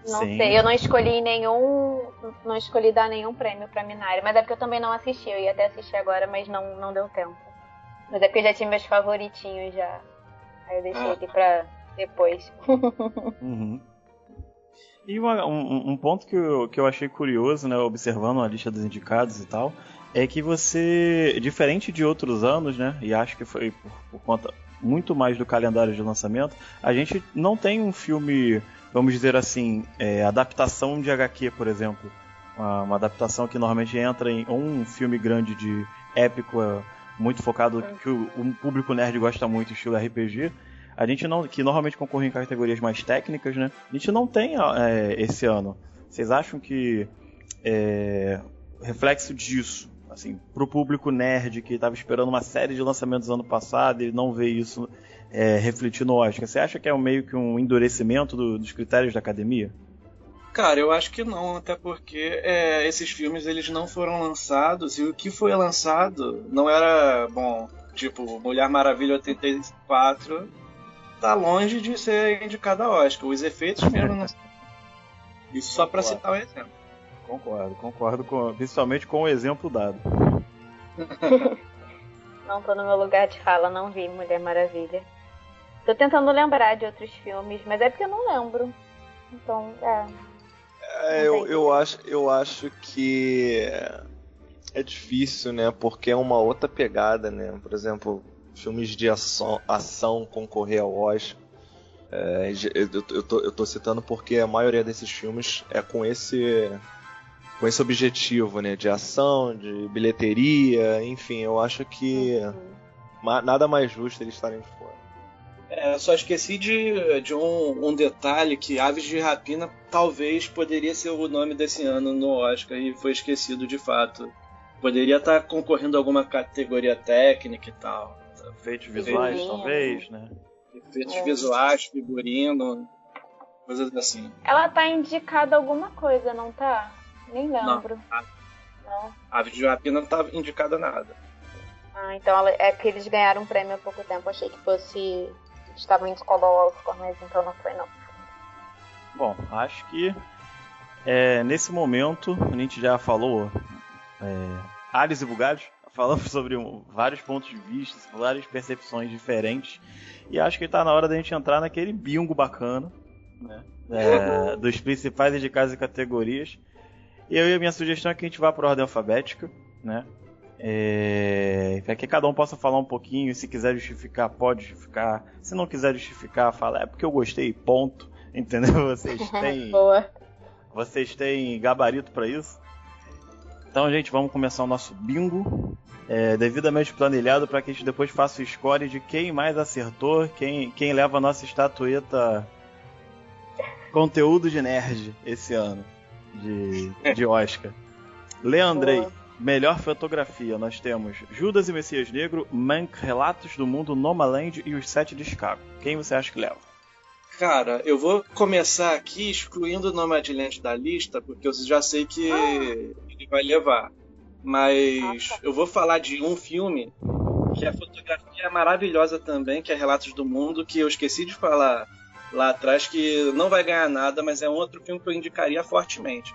não Sim. sei, eu não escolhi nenhum. Não escolhi dar nenhum prêmio pra Minari, mas é porque eu também não assisti. Eu ia até assistir agora, mas não, não deu tempo. Mas é porque eu já tinha meus favoritinhos já. Aí eu deixei ah. aqui pra depois.
uhum. E uma, um, um, ponto que eu, que eu achei curioso, né, observando a lista dos indicados e tal, é que você, diferente de outros anos, né, e acho que foi por, por conta muito mais do calendário de lançamento, a gente não tem um filme, vamos dizer assim, é, adaptação de HQ, por exemplo. Uma, uma, adaptação que normalmente entra em um filme grande de épico, é, muito focado, que o, o público nerd gosta muito, estilo RPG a gente não, que normalmente concorre em categorias mais técnicas, né? A gente não tem é, esse ano. Vocês acham que é, reflexo disso assim, pro público nerd que estava esperando uma série de lançamentos ano passado e não vê isso é, refletir no Oscar, você acha que é meio que um endurecimento do, dos critérios da academia?
Cara, eu acho que não, até porque é, esses filmes eles não foram lançados e o que foi lançado não era, bom, tipo, Mulher Maravilha 84 tá longe de ser indicado a Oscar. Os efeitos mesmo não... Isso só para citar o um exemplo.
Concordo, concordo com, principalmente com o exemplo dado.
não tô no meu lugar de fala, não vi Mulher Maravilha. Tô tentando lembrar de outros filmes, mas é porque eu não lembro. Então, é.
é eu, eu, acho, eu acho que é difícil, né? Porque é uma outra pegada, né? Por exemplo, filmes de ação, ação concorrer ao Oscar. É, eu, eu, tô, eu tô citando porque a maioria desses filmes é com esse com esse objetivo, né, de ação, de bilheteria, enfim, eu acho que uhum. nada mais justo eles estarem de fora.
É, só esqueci de, de um, um, detalhe que Aves de Rapina talvez poderia ser o nome desse ano no Oscar e foi esquecido de fato. Poderia estar concorrendo a alguma categoria técnica e tal.
Efeitos visuais, talvez, né?
Efeitos é. visuais, figurino, coisas assim.
Ela tá indicada alguma coisa, não tá? Nem lembro. Não. A,
não. Aves de Rapina não tá indicada nada.
Ah, então é que eles ganharam um prêmio há pouco tempo. Achei que fosse. Estavam indicando ao Oscar, mas então não foi não.
Bom, acho que é, nesse momento a gente já falou é, Alice e Bugalhos, falamos sobre um, vários pontos de vista, várias percepções diferentes. E acho que está na hora da gente entrar naquele bingo bacana, né? É, dos principais indicados e categorias. E eu e a minha sugestão é que a gente vá por ordem alfabética, né? É, para que cada um possa falar um pouquinho, se quiser justificar, pode justificar. Se não quiser justificar, fala, é porque eu gostei, ponto. Entendeu? Vocês têm.
Boa.
Vocês têm gabarito para isso? Então, gente, vamos começar o nosso bingo. É, devidamente planilhado para que a gente depois faça o score de quem mais acertou, quem, quem leva a nossa estatueta conteúdo de nerd esse ano de, de Oscar. Leandrei, melhor fotografia. Nós temos Judas e Messias Negro, Mank, Relatos do Mundo, Nomaland e Os Sete de Chicago. Quem você acha que leva?
Cara, eu vou começar aqui excluindo o Nomadland da lista, porque eu já sei que ah. ele vai levar. Mas eu vou falar de um filme que a fotografia é maravilhosa também, que é Relatos do Mundo, que eu esqueci de falar lá atrás, que não vai ganhar nada, mas é um outro filme que eu indicaria fortemente.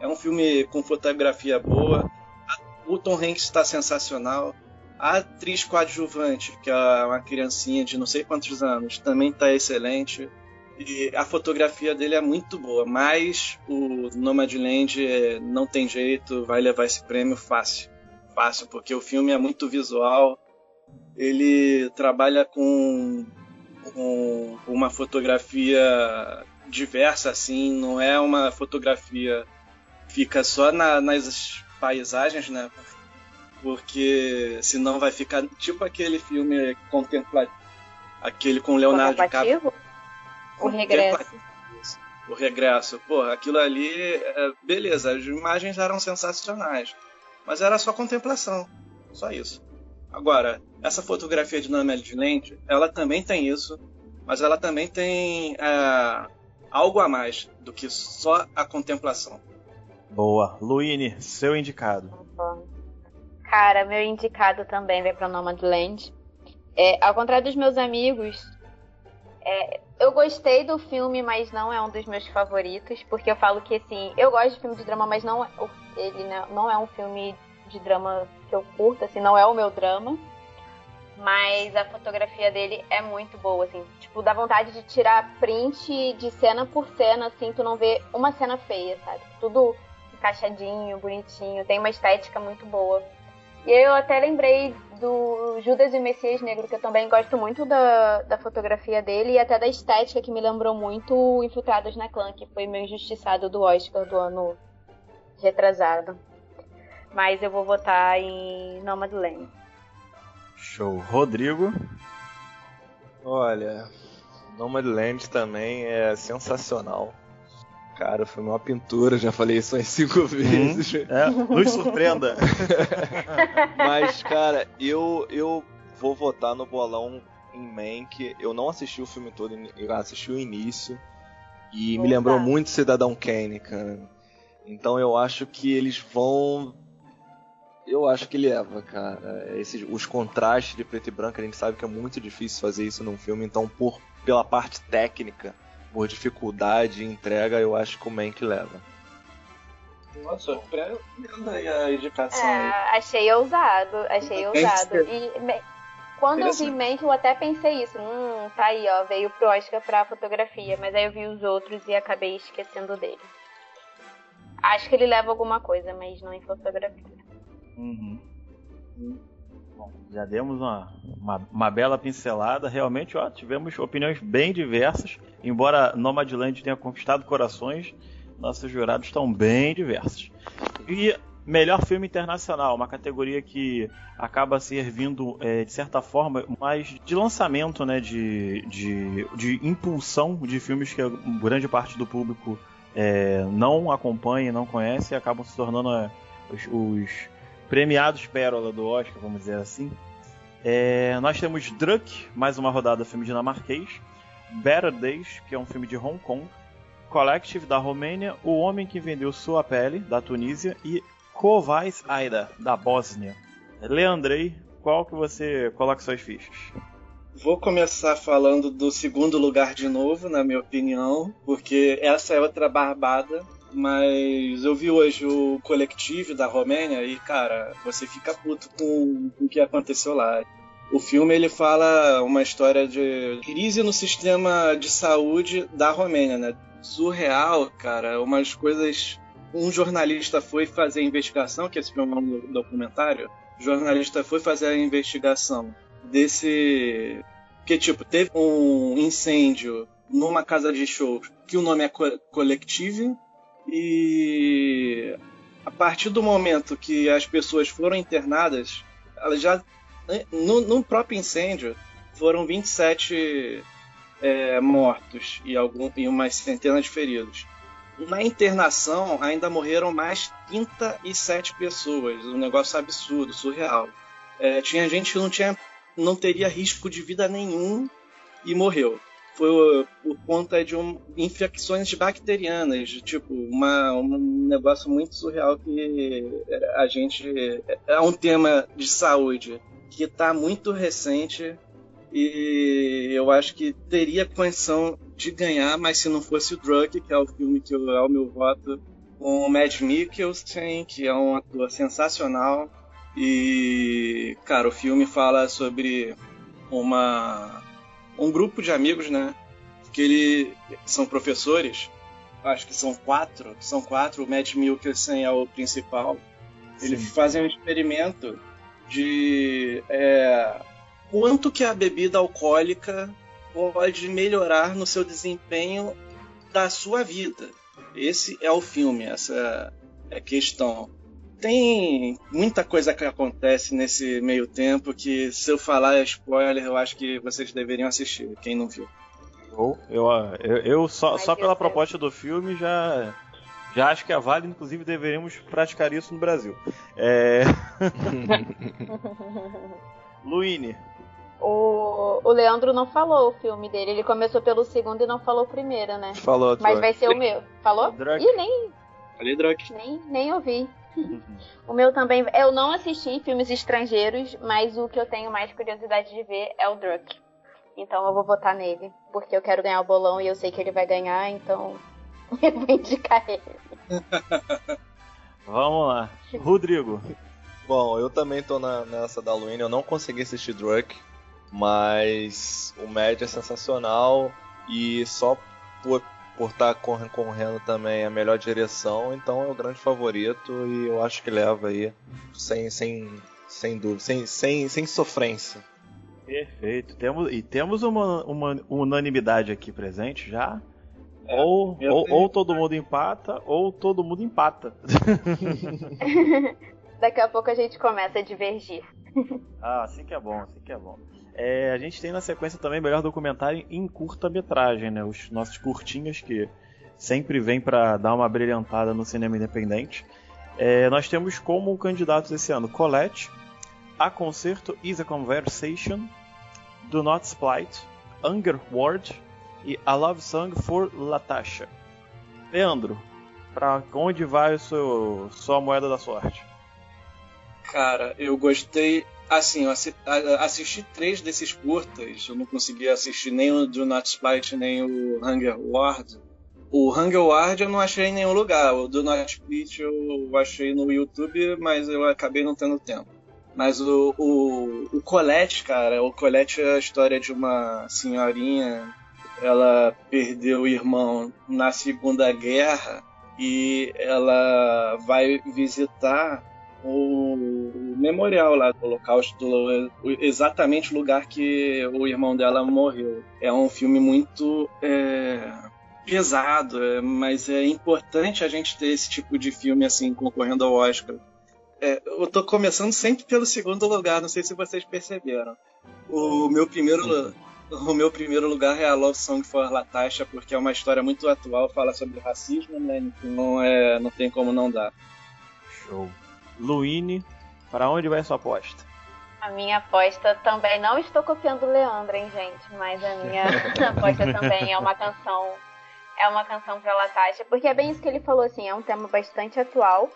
É um filme com fotografia boa, o Tom Hanks está sensacional, a atriz coadjuvante, que é uma criancinha de não sei quantos anos, também está excelente. E a fotografia dele é muito boa, mas o Nomadland é, não tem jeito, vai levar esse prêmio fácil. Fácil, porque o filme é muito visual, ele trabalha com com uma fotografia diversa, assim, não é uma fotografia fica só na, nas paisagens, né? Porque senão vai ficar tipo aquele filme contemplativo, aquele com Leonardo DiCaprio.
O regresso.
O regresso. Pô, aquilo ali, é, beleza, as imagens eram sensacionais, mas era só contemplação, só isso. Agora, essa fotografia de Nomadland, Land, ela também tem isso, mas ela também tem é, algo a mais do que só a contemplação.
Boa. Luine, seu indicado.
Cara, meu indicado também vai para Nomadland. É, ao contrário dos meus amigos, é, eu gostei do filme, mas não é um dos meus favoritos, porque eu falo que assim, eu gosto de filme de drama, mas não ele não é um filme de drama que eu curto, assim, não é o meu drama. Mas a fotografia dele é muito boa, assim. Tipo, dá vontade de tirar print de cena por cena, assim, tu não vê uma cena feia, sabe? Tudo encaixadinho, bonitinho, tem uma estética muito boa. E eu até lembrei do Judas e o Messias Negro, que eu também gosto muito da, da fotografia dele e até da estética que me lembrou muito Infiltrados na Clã, que foi meu injustiçado do Oscar do ano retrasado mas eu vou votar em Nomadland.
Show. Rodrigo?
Olha, Nomadland também é sensacional. Cara, foi uma pintura, já falei isso umas cinco vezes.
Hum, é, nos surpreenda.
Mas, cara, eu, eu vou votar no bolão em Mank. Eu não assisti o filme todo, eu assisti o início. E Opa. me lembrou muito Cidadão Kane, cara. Então eu acho que eles vão. Eu acho que leva, cara. Esses, os contrastes de preto e branco, a gente sabe que é muito difícil fazer isso num filme, então por pela parte técnica, por dificuldade e entrega, eu acho que o Mank leva.
Nossa, surpreendendo aí a indicação.
É, achei ousado, achei ousado. E quando eu vi Mank, eu até pensei isso. Hum, tá aí, ó, veio pro Oscar pra fotografia, mas aí eu vi os outros e acabei esquecendo dele. Acho que ele leva alguma coisa, mas não em fotografia.
Uhum. Bom, já demos uma, uma, uma, bela pincelada. Realmente, ó, tivemos opiniões bem diversas. Embora Nomadland tenha conquistado corações, nossos jurados estão bem diversos. E melhor filme internacional, uma categoria que acaba servindo, é, de certa forma, mais de lançamento, né, de, de, de impulsão de filmes que grande parte do público é, não acompanha, não conhece e acabam se tornando é, os, os, premiados pérola do Oscar, vamos dizer assim. É, nós temos Druk, mais uma rodada filme dinamarquês. Better Days, que é um filme de Hong Kong. Collective, da Romênia. O Homem que Vendeu Sua Pele, da Tunísia. E Kovais Aida, da Bósnia. Leandrei, qual que você coloca suas fichas?
Vou começar falando do segundo lugar de novo, na minha opinião, porque essa é outra barbada. Mas eu vi hoje o coletivo da Romênia e, cara, você fica puto com, o que aconteceu lá. O filme ele fala uma história de crise no sistema de saúde da Romênia, né? Surreal, cara, umas coisas. Um jornalista foi fazer a investigação, que esse filme é um documentário. O jornalista foi fazer a investigação desse. Que, tipo, teve um incêndio numa casa de shows que o nome é Co Collective e a partir do momento que as pessoas foram internadas, elas já no, próprio incêndio foram 27 é, mortos e, algum, e umas centenas de feridos. Na internação ainda morreram mais 37 pessoas, um negócio absurdo, surreal. É, tinha gente que não tinha não teria risco de vida nenhum e morreu. Foi por conta de um, infecções bacterianas, tipo, uma, um negócio muito surreal que a gente. É um tema de saúde que está muito recente e eu acho que teria condição de ganhar, mas se não fosse o Drug, que é o filme que eu, é o meu voto, com o Mads Mikkelsen, que é um ator sensacional, e, cara, o filme fala sobre uma um grupo de amigos, né? Que ele são professores, acho que são quatro, são quatro. O Matt Mikkelsen é o principal. Eles fazem um experimento de é, quanto que a bebida alcoólica pode melhorar no seu desempenho da sua vida. Esse é o filme, essa é a questão tem muita coisa que acontece nesse meio tempo que, se eu falar spoiler, eu acho que vocês deveriam assistir, quem não viu.
Eu, eu, eu só, só pela proposta do filme já, já acho que é válido, inclusive deveríamos praticar isso no Brasil. É... Luine.
O, o Leandro não falou o filme dele, ele começou pelo segundo e não falou o primeiro, né?
Falou,
Mas vai ser o meu. Falou?
Drunk.
Ih, nem.
Falei Drunk.
Nem, nem ouvi. o meu também. Eu não assisti filmes estrangeiros, mas o que eu tenho mais curiosidade de ver é o Druk. Então eu vou votar nele, porque eu quero ganhar o bolão e eu sei que ele vai ganhar, então eu vou indicar ele.
Vamos lá. Rodrigo.
Bom, eu também tô na, nessa da Halloween, eu não consegui assistir Druk, mas o Mad é sensacional e só por por estar tá concorrendo também a melhor direção, então é o grande favorito e eu acho que leva aí sem, sem, sem dúvida, sem, sem, sem sofrência.
Perfeito. Temos, e temos uma, uma unanimidade aqui presente já. É, ou, ou, ou, todo mundo empata, ou todo mundo empata.
Daqui a pouco a gente começa a divergir.
ah, assim que é bom, assim que é bom. É, a gente tem na sequência também melhor documentário em curta-metragem, né? Os nossos curtinhos que sempre vem para dar uma brilhantada no cinema independente. É, nós temos como candidatos esse ano Colette, A Concerto Is a Conversation, Do Not Split, Anger Ward e A Love Song for Latasha. Leandro, para onde vai seu, sua moeda da sorte?
Cara, eu gostei. Assim, eu assisti três desses curtas. Eu não consegui assistir nem o Do Not Split nem o Hunger Ward. O Hunger Ward eu não achei em nenhum lugar. O Do Not Split eu achei no YouTube, mas eu acabei não tendo tempo. Mas o, o, o Colette, cara, o Colette é a história de uma senhorinha. Ela perdeu o irmão na Segunda Guerra e ela vai visitar o memorial lá do Holocausto, exatamente o lugar que o irmão dela morreu. É um filme muito é, pesado, é, mas é importante a gente ter esse tipo de filme assim concorrendo ao Oscar. É, eu tô começando sempre pelo segundo lugar, não sei se vocês perceberam. O meu primeiro o meu primeiro lugar é a Love Song for Latasha, porque é uma história muito atual, fala sobre racismo, né? Então é, não tem como não dar.
Show. Luine, para onde vai a sua aposta?
A minha aposta também, não estou copiando o Leandro, hein, gente, mas a minha aposta também é uma canção, é uma canção para Latasha, porque é bem isso que ele falou, assim, é um tema bastante atual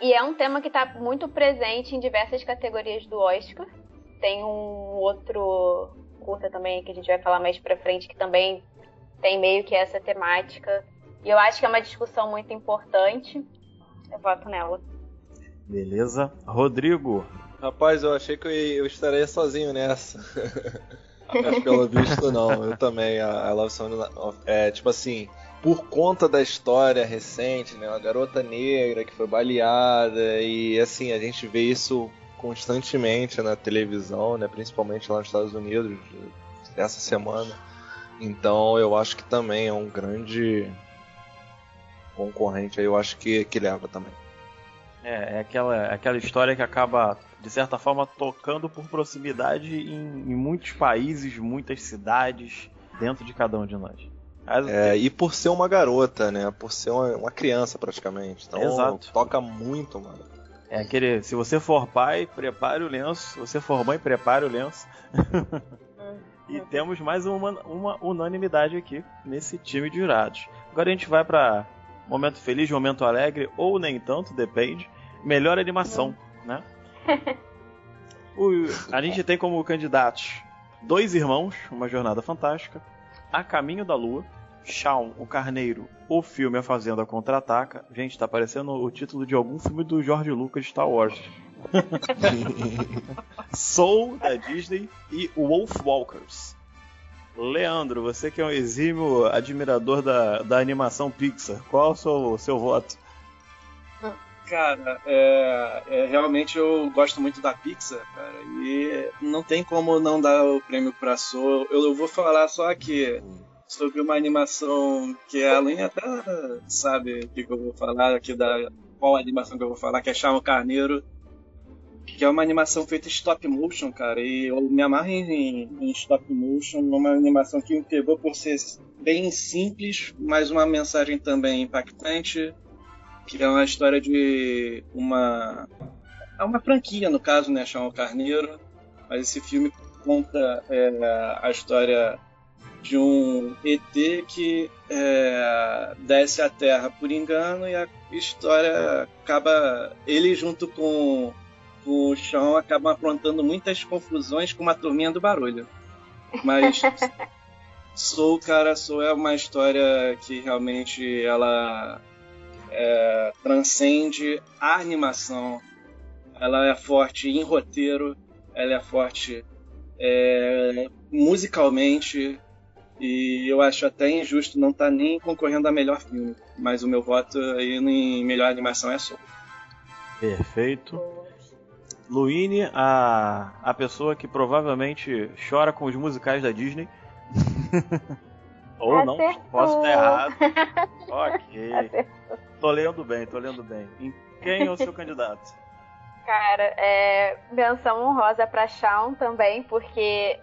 e é um tema que está muito presente em diversas categorias do Oscar. Tem um outro curta também que a gente vai falar mais para frente que também tem meio que essa temática e eu acho que é uma discussão muito importante. Eu voto nela.
Beleza. Rodrigo.
Rapaz, eu achei que eu, estaria sozinho nessa. Mas pelo visto não, eu também. A Love Song é tipo assim, por conta da história recente, né? Uma garota negra que foi baleada e assim, a gente vê isso constantemente na televisão, né? Principalmente lá nos Estados Unidos essa semana. Então eu acho que também é um grande concorrente aí, eu acho que, que leva também.
É, é aquela, é aquela história que acaba, de certa forma, tocando por proximidade em, em muitos países, muitas cidades, dentro de cada um de nós.
É, e por ser uma garota, né? Por ser uma, uma criança praticamente. Então Exato. toca muito, mano.
É aquele, se você for pai, prepare o lenço. Se você for mãe, prepare o lenço. e temos mais uma, uma unanimidade aqui nesse time de jurados. Agora a gente vai para momento feliz, momento alegre, ou nem tanto, depende melhor animação, né? o, a gente tem como candidatos Dois Irmãos, Uma Jornada Fantástica, A Caminho da Lua, Shaun, o Carneiro, o filme A Fazenda Contra-Ataca. Gente, tá parecendo o título de algum filme do George Lucas de Star Wars. Soul, da Disney, e Wolf Walkers. Leandro, você que é um exímio admirador da, da animação Pixar, qual é o seu, seu voto?
Cara, é, é, realmente eu gosto muito da Pixar, cara, e não tem como não dar o prêmio pra Soul. Eu, eu vou falar só aqui sobre uma animação que a Aline até sabe o que, que, eu vou falar aqui, da qual animação que eu vou falar, que é Chama Carneiro, que é uma animação feita em stop motion, cara, e eu me amarro em, em stop motion, uma animação que me pegou por ser bem simples, mas uma mensagem também impactante que é uma história de uma é uma franquia no caso, né, Chama Carneiro, mas esse filme conta é, a história de um ET que é, desce à Terra por engano e a história acaba ele junto com, o chão acabam aprontando muitas confusões com uma turminha do barulho. Mas Soul, cara, Soul é uma história que realmente ela é, transcende a animação. Ela é forte em roteiro, ela é forte é, musicalmente, e eu acho até injusto não estar tá nem concorrendo a melhor filme. Mas o meu voto aí em melhor animação é Soul.
Perfeito. Luine, a, a pessoa que provavelmente chora com os musicais da Disney. Ou Acertou. não, posso estar errado. ok. Acertou. Tô lendo bem, tô lendo bem. Em quem é o seu candidato?
Cara, é. Menção honrosa pra Shawn também, porque.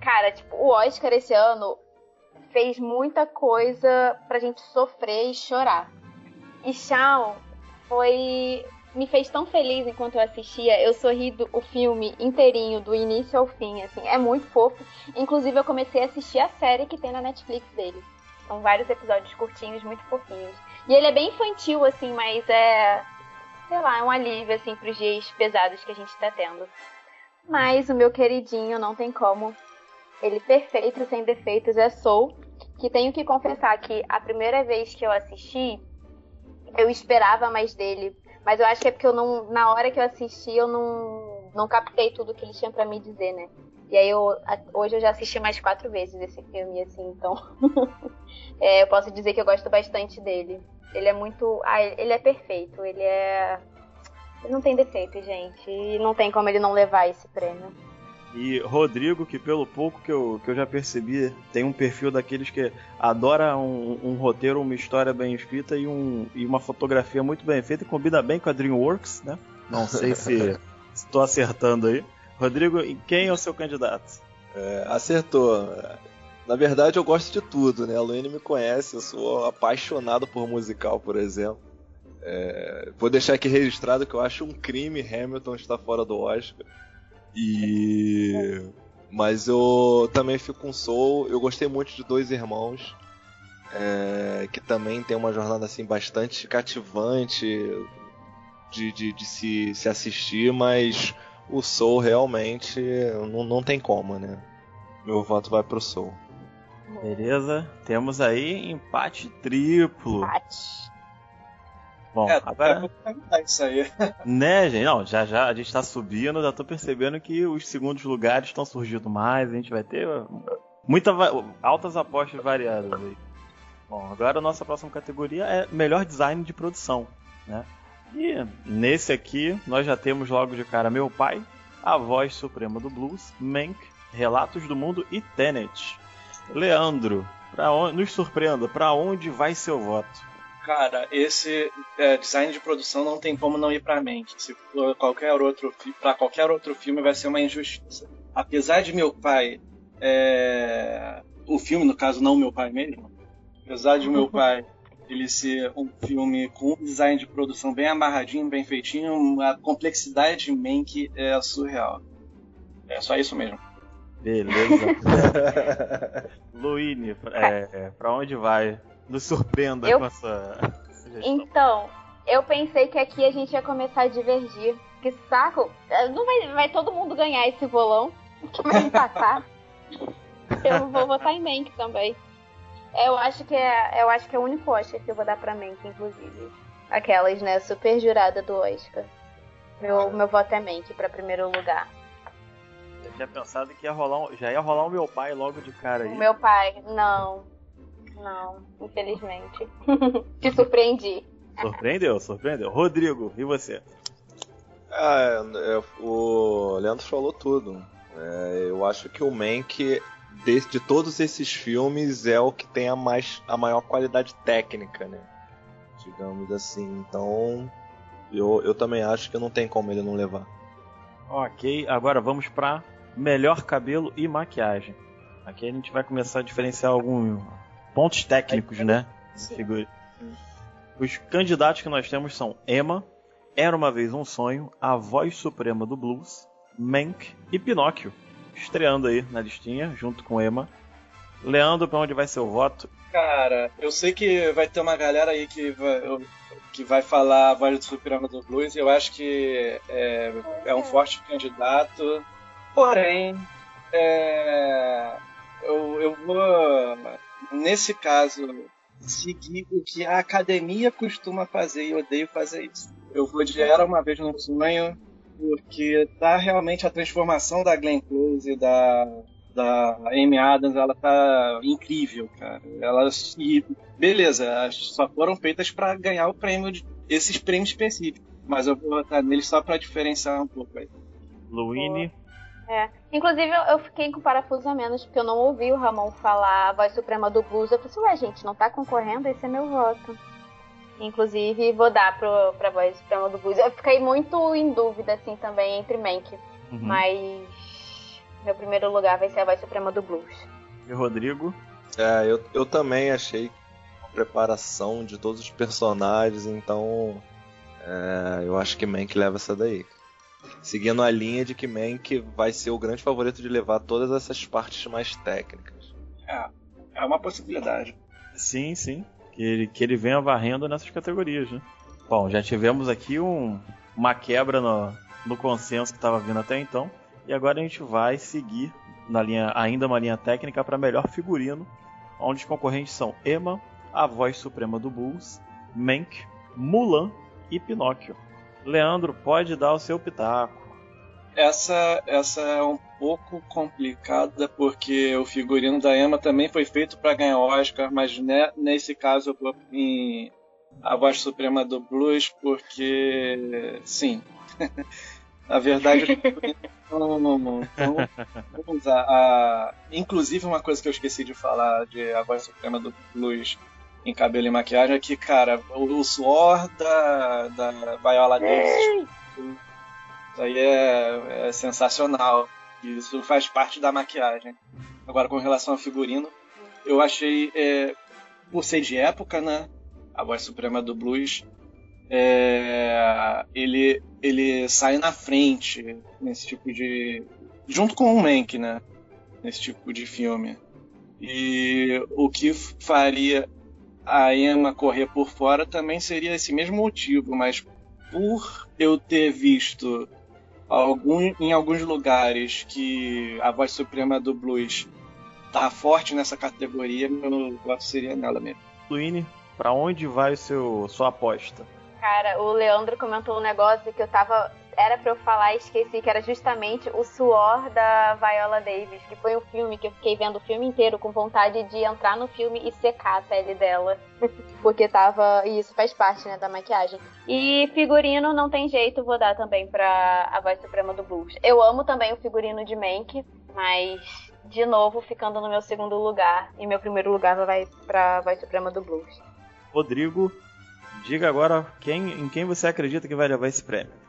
Cara, tipo, o Oscar esse ano fez muita coisa pra gente sofrer e chorar. E Shawn foi me fez tão feliz enquanto eu assistia. Eu sorri do, o filme inteirinho, do início ao fim, assim. É muito fofo. Inclusive, eu comecei a assistir a série que tem na Netflix dele. São vários episódios curtinhos, muito fofinhos. E ele é bem infantil, assim, mas é. Sei lá, é um alívio, assim, pros dias pesados que a gente tá tendo. Mas o meu queridinho, não tem como. Ele perfeito, sem defeitos, é Soul. Que tenho que confessar que a primeira vez que eu assisti, eu esperava mais dele. Mas eu acho que é porque eu não, na hora que eu assisti, eu não, não captei tudo que ele tinha para me dizer, né? E aí eu, hoje eu já assisti mais quatro vezes esse filme, assim, então é, eu posso dizer que eu gosto bastante dele. Ele é muito. Ah, ele é perfeito, ele é. Ele não tem defeito, gente. E não tem como ele não levar esse prêmio.
E Rodrigo, que pelo pouco que eu, que eu já percebi, tem um perfil daqueles que adora um, um roteiro, uma história bem escrita e, um, e uma fotografia muito bem feita e combina bem com a DreamWorks, né? Não sei se estou acertando aí. Rodrigo, quem é o seu candidato?
É, acertou. Na verdade, eu gosto de tudo, né? A Luane me conhece, eu sou apaixonado por musical, por exemplo. É, vou deixar aqui registrado que eu acho um crime Hamilton estar fora do Oscar. E. Mas eu também fico com Soul. Eu gostei muito de Dois Irmãos. É, que também tem uma jornada assim bastante cativante de, de, de se, se assistir, mas o Soul realmente não, não tem como, né? Meu voto vai pro Soul.
Beleza, temos aí empate triplo.
Empate.
Bom, é, agora. É isso aí. Né, gente? Não, já já a gente tá subindo, já tô percebendo que os segundos lugares estão surgindo mais, a gente vai ter muita altas apostas variadas aí. Bom, agora a nossa próxima categoria é melhor design de produção, né? E nesse aqui nós já temos logo de cara Meu Pai, A Voz Suprema do Blues, Mank, Relatos do Mundo e Tenet. Leandro, pra nos surpreenda, para onde vai seu voto?
Cara, esse é, design de produção não tem como não ir. Se for qualquer outro para qualquer outro filme vai ser uma injustiça. Apesar de meu pai, é, o filme no caso não meu pai mesmo, apesar de meu pai ele ser um filme com um design de produção bem amarradinho, bem feitinho, a complexidade de Mank é surreal. É só isso mesmo.
Beleza. Luíne, é, é, pra onde vai nos surpreenda eu... com essa
sugestão. Então, eu pensei que aqui a gente ia começar a divergir. Que saco! É, não vai, vai todo mundo ganhar esse bolão que vai empatar. eu vou votar em Mank também. Eu acho que é, eu acho que é o único Oscar que eu vou dar pra Mank, inclusive. Aquelas, né, super jurada do Oscar. Meu, meu voto é Mank pra primeiro lugar.
Eu tinha pensado que ia rolar um, já ia rolar o meu pai logo de cara aí.
O meu pai, não. Não, infelizmente. Te surpreendi.
Surpreendeu, surpreendeu. Rodrigo, e você?
Ah, é, o Leandro falou tudo. É, eu acho que o Mank, de, de, todos esses filmes, é o que tem a, mais, a maior qualidade técnica, né? Digamos assim. Então, eu, eu também acho que não tem como ele não levar.
Ok, agora vamos para melhor cabelo e maquiagem. Aqui a gente vai começar a diferenciar algum, pontos técnicos, né? Os candidatos que nós temos são Emma, Era uma vez um sonho, A Voz Suprema do Blues, Mank e Pinóquio, estreando aí na listinha junto com Emma. Leandro, para onde vai ser o voto?
Cara, eu sei que vai ter uma galera aí que vai, que vai falar a voz suprema do blues. Eu acho que é, é um forte candidato. Porém, é, eu, eu vou nesse caso, seguir o que a academia costuma fazer e odeio fazer isso. Eu vou de Era uma vez no sonho, porque tá realmente a transformação da Glenn Close e da, da Amy Adams, ela tá incrível, cara. Elas, e beleza, elas só foram feitas para ganhar o prêmio, de, esses prêmios específicos. Mas eu vou botar neles só para diferenciar um pouco aí.
Luine.
É. Inclusive, eu fiquei com parafuso a menos, porque eu não ouvi o Ramon falar a voz suprema do blues. Eu falei assim, ué, gente, não tá concorrendo? Esse é meu voto. Inclusive, vou dar pro, pra voz suprema do blues. Eu fiquei muito em dúvida, assim, também, entre Mank. Uhum. Mas meu primeiro lugar vai ser a voz suprema do blues.
E Rodrigo?
É, eu, eu também achei uma preparação de todos os personagens, então é, eu acho que Mank leva essa daí. Seguindo a linha de que Mank vai ser o grande favorito de levar todas essas partes mais técnicas.
É, é uma possibilidade.
Sim, sim. Que ele, que ele venha varrendo nessas categorias, né? Bom, já tivemos aqui um, uma quebra no, no consenso que estava vindo até então. E agora a gente vai seguir na linha, ainda uma linha técnica para melhor figurino, onde os concorrentes são Emma, a voz suprema do Bulls, Mank, Mulan e Pinóquio. Leandro, pode dar o seu pitaco.
Essa, essa é um pouco complicada porque o figurino da Emma também foi feito para ganhar Oscar, mas ne, nesse caso eu vou em a voz suprema do blues porque sim. Na verdade, não, não, não, vamos a, a, inclusive uma coisa que eu esqueci de falar de a voz suprema do blues em cabelo e maquiagem é que, cara, o, o suor da, da Viola Davis isso aí é, é, sensacional. Isso faz parte da maquiagem. Agora, com relação ao figurino, eu achei, é, por ser de época, né? A voz suprema do blues, é, ele, ele sai na frente nesse tipo de. junto com o Mank, né? Nesse tipo de filme. E o que faria a Emma correr por fora também seria esse mesmo motivo, mas por eu ter visto algum, em alguns lugares que a voz suprema do blues tá forte nessa categoria, meu voto seria nela mesmo.
Luine, para onde vai o seu sua aposta?
Cara, o Leandro comentou um negócio que eu tava era para eu falar e esqueci, que era justamente o suor da Viola Davis, que foi um filme que eu fiquei vendo o filme inteiro com vontade de entrar no filme e secar a pele dela. Porque tava. E isso faz parte, né, da maquiagem. E figurino não tem jeito, vou dar também pra a voz suprema do blues. Eu amo também o figurino de Mank, mas de novo ficando no meu segundo lugar. E meu primeiro lugar vai pra voz suprema do blues.
Rodrigo, diga agora quem, em quem você acredita que vai levar esse prêmio.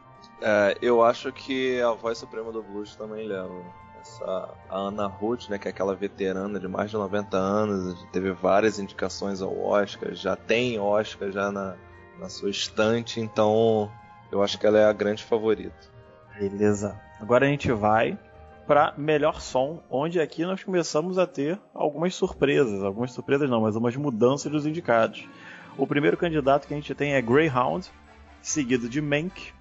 É, eu acho que a voz suprema do blues também leva. Essa, a Ana Ruth, né, que é aquela veterana de mais de 90 anos, teve várias indicações ao Oscar, já tem Oscar já na, na sua estante, então eu acho que ela é a grande favorita.
Beleza. Agora a gente vai para melhor som, onde aqui nós começamos a ter algumas surpresas, algumas surpresas não, mas umas mudanças dos indicados. O primeiro candidato que a gente tem é Greyhound, seguido de Mank,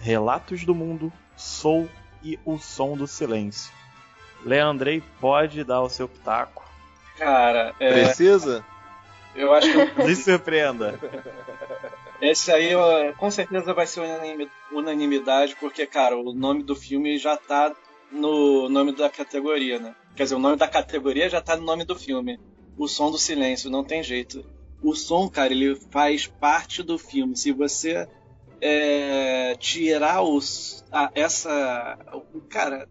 Relatos do Mundo, Soul e O Som do Silêncio. Leandrei pode dar o seu pitaco.
Cara, é...
precisa?
Eu acho que.
Me surpreenda.
Esse aí com certeza vai ser unanimidade, porque, cara, o nome do filme já tá no nome da categoria, né? Quer dizer, o nome da categoria já tá no nome do filme. O som do silêncio, não tem jeito. O som, cara, ele faz parte do filme. Se você é, tirar os, a, essa. Cara,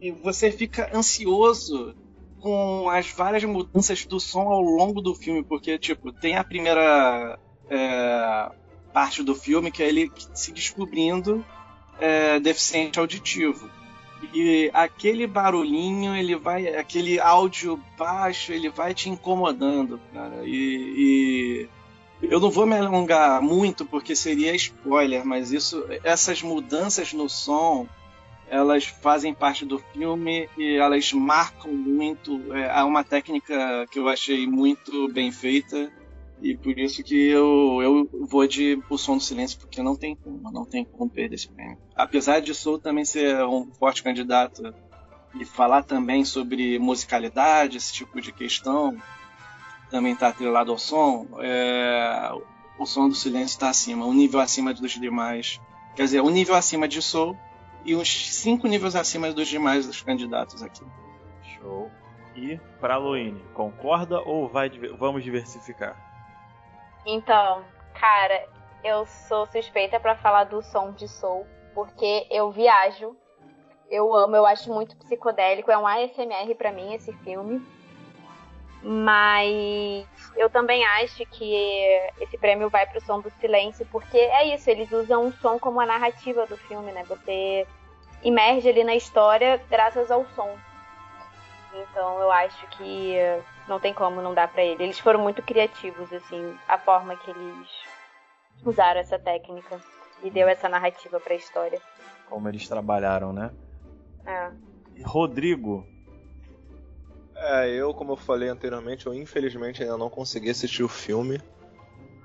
e você fica ansioso com as várias mudanças do som ao longo do filme, porque, tipo, tem a primeira é, parte do filme que é ele se descobrindo é, deficiente auditivo. E aquele barulhinho, ele vai. aquele áudio baixo, ele vai te incomodando, cara. E, eu não vou me alongar muito porque seria spoiler, mas isso, essas mudanças no som, elas fazem parte do filme e elas marcam muito. É, há uma técnica que eu achei muito bem feita e por isso que eu, eu vou de O Som do Silêncio, porque não tem como, não tem como perder esse prêmio. Apesar de Soul também ser um forte candidato e falar também sobre musicalidade, esse tipo de questão, também está atrelado ao som, é, o som do silêncio está acima, um nível acima dos demais. Quer dizer, um nível acima de Soul e uns cinco níveis acima dos demais dos candidatos aqui.
Show. E para Luíne, concorda ou vai vamos diversificar?
Então, cara, eu sou suspeita para falar do som de Soul, porque eu viajo, eu amo, eu acho muito psicodélico, é um ASMR para mim esse filme. Mas eu também acho que esse prêmio vai pro som do silêncio, porque é isso, eles usam o som como a narrativa do filme, né? Você imerge ali na história graças ao som. Então eu acho que não tem como não dar para ele. Eles foram muito criativos, assim, a forma que eles usaram essa técnica e deu essa narrativa para a história.
Como eles trabalharam, né?
É.
Rodrigo.
É, eu, como eu falei anteriormente, eu infelizmente ainda não consegui assistir o filme.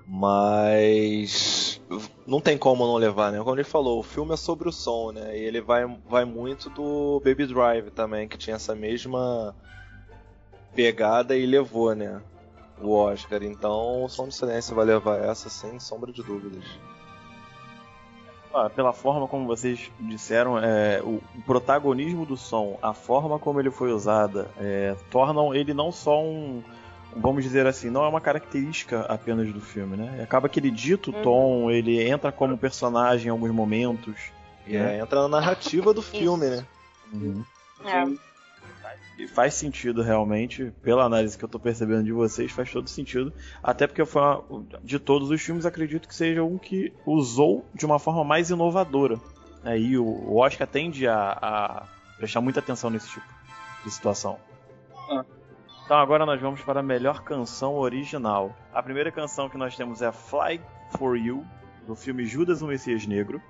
Mas não tem como não levar, né? Como ele falou, o filme é sobre o som, né? E ele vai, vai muito do Baby Drive também, que tinha essa mesma pegada e levou, né? O Oscar. Então o Som do Silêncio vai levar essa sem sombra de dúvidas.
Ah, pela forma como vocês disseram, é, o, protagonismo do som, a forma como ele foi usada, é, tornam ele não só um, vamos dizer assim, não é uma característica apenas do filme, né? Acaba que ele dita o uhum. tom, ele entra como personagem em alguns momentos.
É, né? entra na narrativa do filme, né?
Uhum. É faz sentido realmente, pela análise que eu tô percebendo de vocês, faz todo sentido. Até porque foi uma, de todos os filmes, acredito que seja um que usou de uma forma mais inovadora. Aí o, o Oscar tende a, a, prestar muita atenção nesse tipo de situação. Ah. Então agora nós vamos para a melhor canção original. A primeira canção que nós temos é Fly for You, do filme Judas o Messias Negro.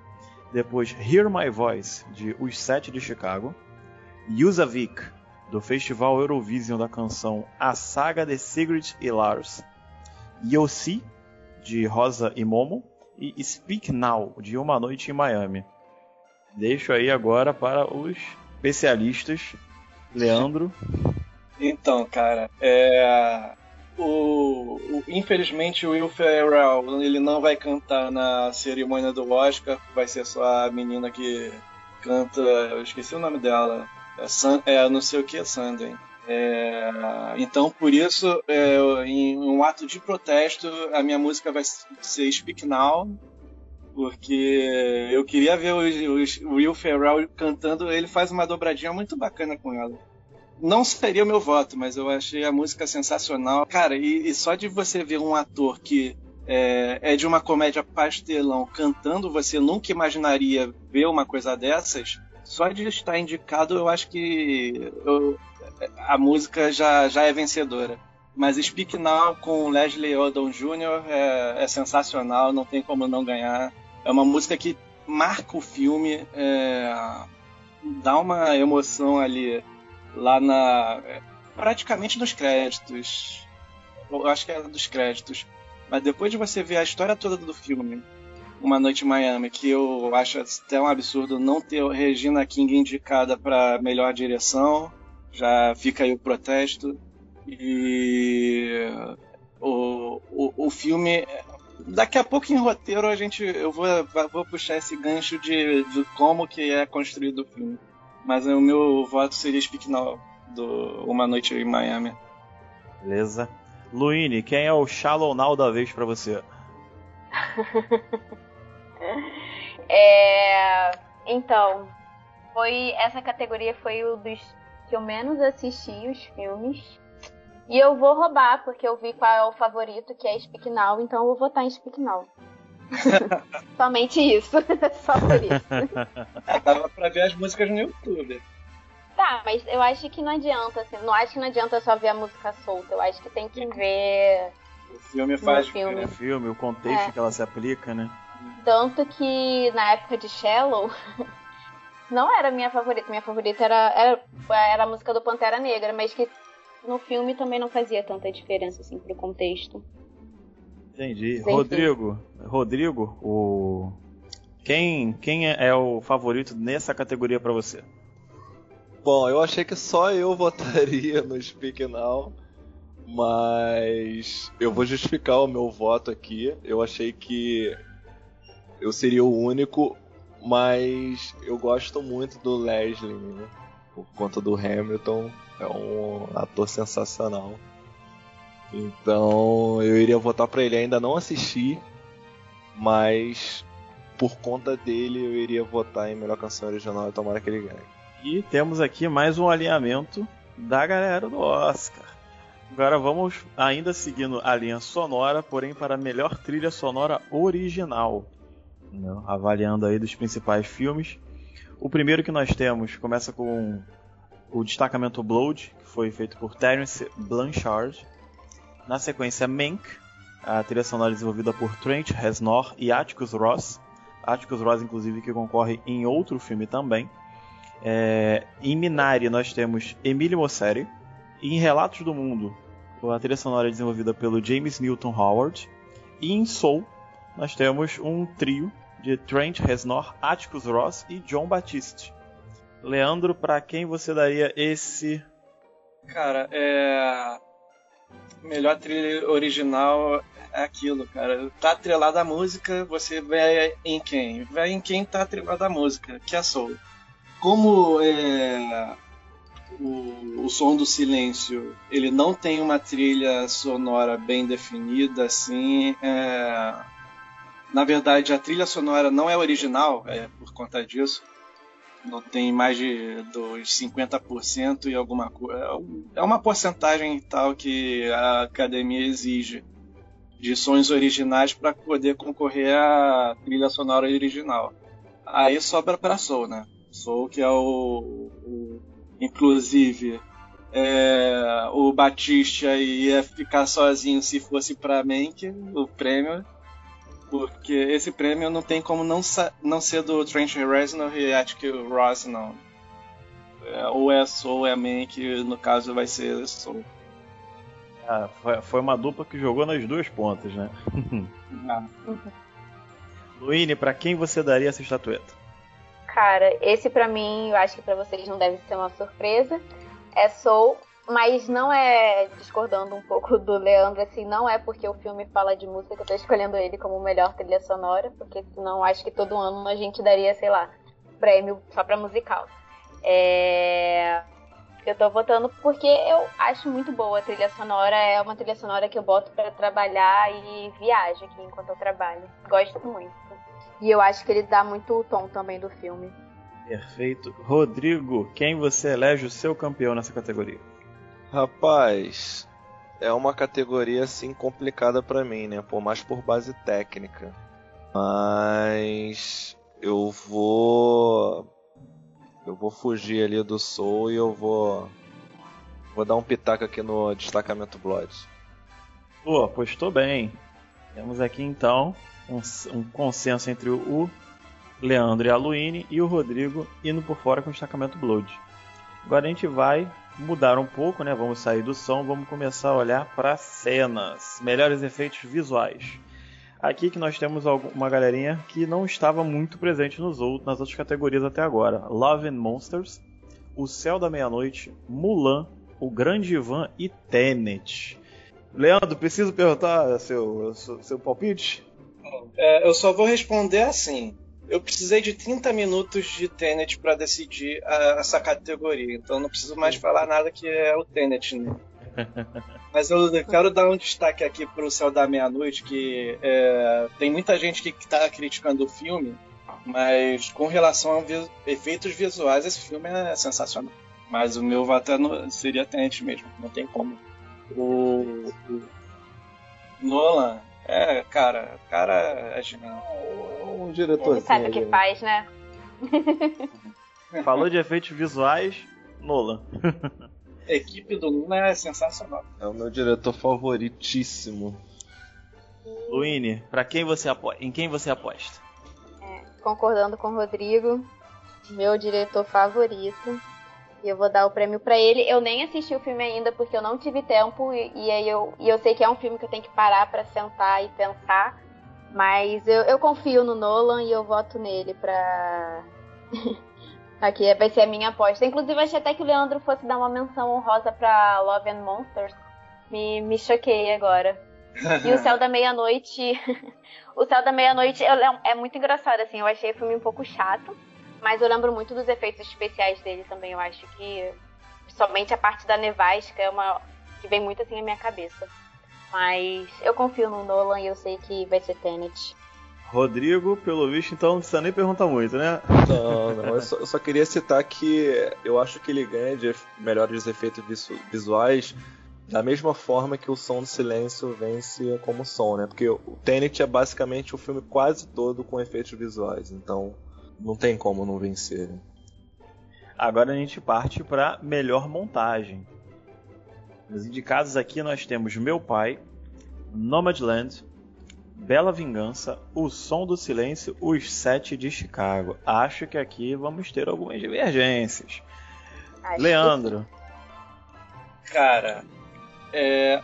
Depois Hear My Voice, de Os Sete de Chicago. Yusavik, do Festival Eurovision da canção A Saga de Sigrid e Lars, Yossi, de Rosa e Momo, e Speak Now, de Uma Noite em Miami. Deixo aí agora para os especialistas. Leandro.
Então, cara, é... o, o, infelizmente o Will Ferrell ele não vai cantar na cerimônia do Oscar, vai ser só a menina que canta, eu esqueci o nome dela, é, é não sei o que Sunday. É, então, por isso, é, em um ato de protesto, a minha música vai ser Speak Now, porque eu queria ver o, o Will Ferrell cantando. Ele faz uma dobradinha muito bacana com ela. Não seria o meu voto, mas eu achei a música sensacional. Cara, e, e só de você ver um ator que é, é, de uma comédia pastelão cantando, você nunca imaginaria ver uma coisa dessas só de estar indicado, eu acho que eu, a música já, já é vencedora. Mas Speak Now com Leslie Odom Jr. É, é, sensacional, não tem como não ganhar. É uma música que marca o filme, é, dá uma emoção ali, lá na. praticamente nos créditos. Eu acho que é dos créditos. Mas depois de você ver a história toda do filme, uma Noite em Miami, que eu acho até um absurdo não ter Regina King indicada para melhor direção. Já fica aí o protesto. E o, o, o filme. Daqui a pouco em roteiro a gente. Eu vou, vou puxar esse gancho de, de como que é construído o filme. Mas o meu voto seria Speak Now, do Uma Noite em Miami.
Beleza. Luine, quem é o Shallow Now da vez para você?
É, então, foi essa categoria foi o dos que eu menos assisti os filmes. E eu vou roubar, porque eu vi qual é o favorito, que é Speak Now, então eu vou votar em Speak Now. Somente isso. Só por isso.
Dava pra ver as músicas no YouTube.
Tá, mas eu acho que não adianta, assim, não acho que não adianta só ver a música solta. Eu acho que tem que ver.
O filme faz
o filme. O filme, o contexto é. que ela se aplica, né?
Tanto que na época de Shallow, não era minha favorita. Minha favorita era, era, era a música do Pantera Negra, mas que no filme também não fazia tanta diferença assim pro contexto.
Entendi. Rodrigo, Rodrigo, o quem quem é, é o favorito nessa categoria para você?
Bom, eu achei que só eu votaria no Speak Now, mas eu vou justificar o meu voto aqui. Eu achei que eu seria o único, mas eu gosto muito do Leslie, né? Por conta do Hamilton, é um ator sensacional. Então eu iria votar para ele. Ainda não assisti, mas por conta dele eu iria votar em melhor canção original e tomara que ele ganhe.
E temos aqui mais um alinhamento da galera do Oscar. Agora vamos ainda seguindo a linha sonora, porém para melhor trilha sonora original avaliando aí dos principais filmes. O primeiro que nós temos começa com o destacamento Blood, que foi feito por Terence Blanchard. Na sequência, Mank, a trilha sonora desenvolvida por Trent Reznor e Atticus Ross. Atticus Ross, inclusive, que concorre em outro filme também. É, em Minari, nós temos Emílio Mosseri. Em Relatos do Mundo, a trilha sonora desenvolvida pelo James Newton Howard. E em Soul, nós temos um trio de Trent Reznor, Atticus Ross e John Batiste. Leandro, para quem você daria esse?
Cara, é melhor trilha original é aquilo, cara. Tá atrelada a música, você vai em quem? Vai em quem tá atrelada a música, que é Soul. Como é, o, o som do silêncio ele não tem uma trilha sonora bem definida, assim, é, na verdade a trilha sonora não é original, é por conta disso não tem mais de dos 50% e alguma coisa. É, é uma porcentagem tal que a academia exige de sons originais para poder concorrer à trilha sonora original. Aí sobra para Soul, né? Soul que é o, o inclusive é, o Batista ia ficar sozinho se fosse para Mank, o prêmio porque esse prêmio não tem como não, não ser do Trent Reznor e Atticus Ross, não. É, ou é Soul ou é Man, que no caso vai ser Soul.
Ah, foi, foi, uma dupla que jogou nas duas pontas, né? ah. Luíne, pra quem você daria essa estatueta?
Cara, esse pra mim, eu acho que pra vocês não deve ser uma surpresa. É Soul mas não é, discordando um pouco do Leandro, assim, não é porque o filme fala de música que eu tô escolhendo ele como melhor trilha sonora, porque senão acho que todo ano a gente daria, sei lá, prêmio só pra musical. É... Eu tô votando porque eu acho muito boa a trilha sonora, é uma trilha sonora que eu boto para trabalhar e viajo aqui enquanto eu trabalho. Gosto muito. E eu acho que ele dá muito o tom também do filme.
Perfeito. Rodrigo, quem você elege o seu campeão nessa categoria?
Rapaz, é uma categoria assim complicada para mim, né? Por mais por base técnica. Mas eu vou eu vou fugir ali do Soul e eu vou vou dar um pitaco aqui no destacamento Blood.
Pô, apostou bem. Temos aqui então um, um, consenso entre o Leandro e a Luine e o Rodrigo indo por fora com o destacamento Blood. Agora a gente vai mudar um pouco, né? Vamos sair do som, vamos começar a olhar para cenas, melhores efeitos visuais. Aqui que nós temos uma galerinha que não estava muito presente nos outros, nas outras categorias até agora. Love and Monsters, O Céu da Meia-Noite, Mulan, O Grande Ivan e Tenet. Leandro, preciso perguntar seu, seu, seu palpite?
É, eu só vou responder assim eu precisei de 30 minutos de Tenet para decidir a, essa categoria, então não preciso mais falar nada que é o Tenet. Né? Mas eu quero dar um destaque aqui para o Céu da Meia-Noite, que é, tem muita gente que está criticando o filme, mas com relação a vi efeitos visuais, esse filme é sensacional. Mas o meu voto é seria Tenet mesmo, não tem como. O, o Nolan é, cara, o cara é genial.
Um diretor.
Ele sabe o que faz, né?
Falou de efeitos visuais, Nolan.
A equipe do Nolan é sensacional.
É o meu diretor favoritíssimo.
Luine, para quem você aposta? Em quem você aposta?
É, concordando com o Rodrigo, meu diretor favorito e eu vou dar o prêmio para ele. Eu nem assisti o filme ainda porque eu não tive tempo e, e aí eu, e eu sei que é um filme que eu tenho que parar para sentar e pensar. Mas eu, eu confio no Nolan e eu voto nele pra. Aqui vai ser a minha aposta. Inclusive, achei até que o Leandro fosse dar uma menção honrosa pra Love and Monsters. Me, me choquei agora. E o Céu da Meia-Noite. o Céu da Meia-Noite é, é muito engraçado, assim. Eu achei o filme um pouco chato. Mas eu lembro muito dos efeitos especiais dele também. Eu acho que somente a parte da nevasca é uma que vem muito assim na minha cabeça. Mas eu confio no Nolan e eu sei que vai ser Tenet.
Rodrigo, pelo visto, então não precisa nem perguntar muito, né?
Não, não. Eu só, eu só queria citar que eu acho que ele ganha de melhores efeitos visuais da mesma forma que o Som do Silêncio vence como som, né? Porque o Tenet é basicamente o filme quase todo com efeitos visuais. Então, não tem como não vencer. Né?
Agora a gente parte para melhor montagem. Nos indicados aqui nós temos Meu Pai, Nomadland, Bela Vingança, O Som do Silêncio, Os Sete de Chicago. Acho que aqui vamos ter algumas divergências. Acho Leandro.
Cara, é,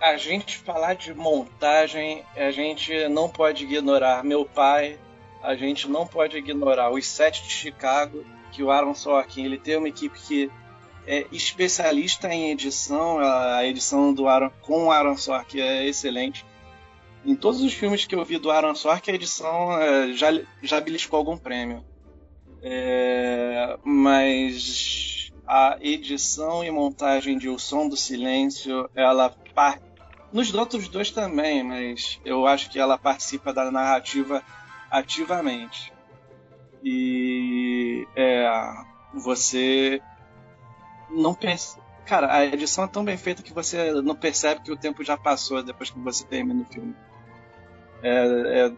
a gente falar de montagem, a gente não pode ignorar Meu Pai, a gente não pode ignorar Os Sete de Chicago, que o Aaron Sorkin ele tem uma equipe que é especialista em edição, a edição do Aaron com o Aaron Sorkin é excelente. Em todos os filmes que eu vi do Aaron Sorkin, a edição é, já, já beliscou algum prêmio. É, mas a edição e montagem de O Som do Silêncio, ela nos outros dois também, mas eu acho que ela participa da narrativa ativamente. E é, você não percebe. Cara, a edição é tão bem feita que você não percebe que o tempo já passou depois que você termina o filme. É, é,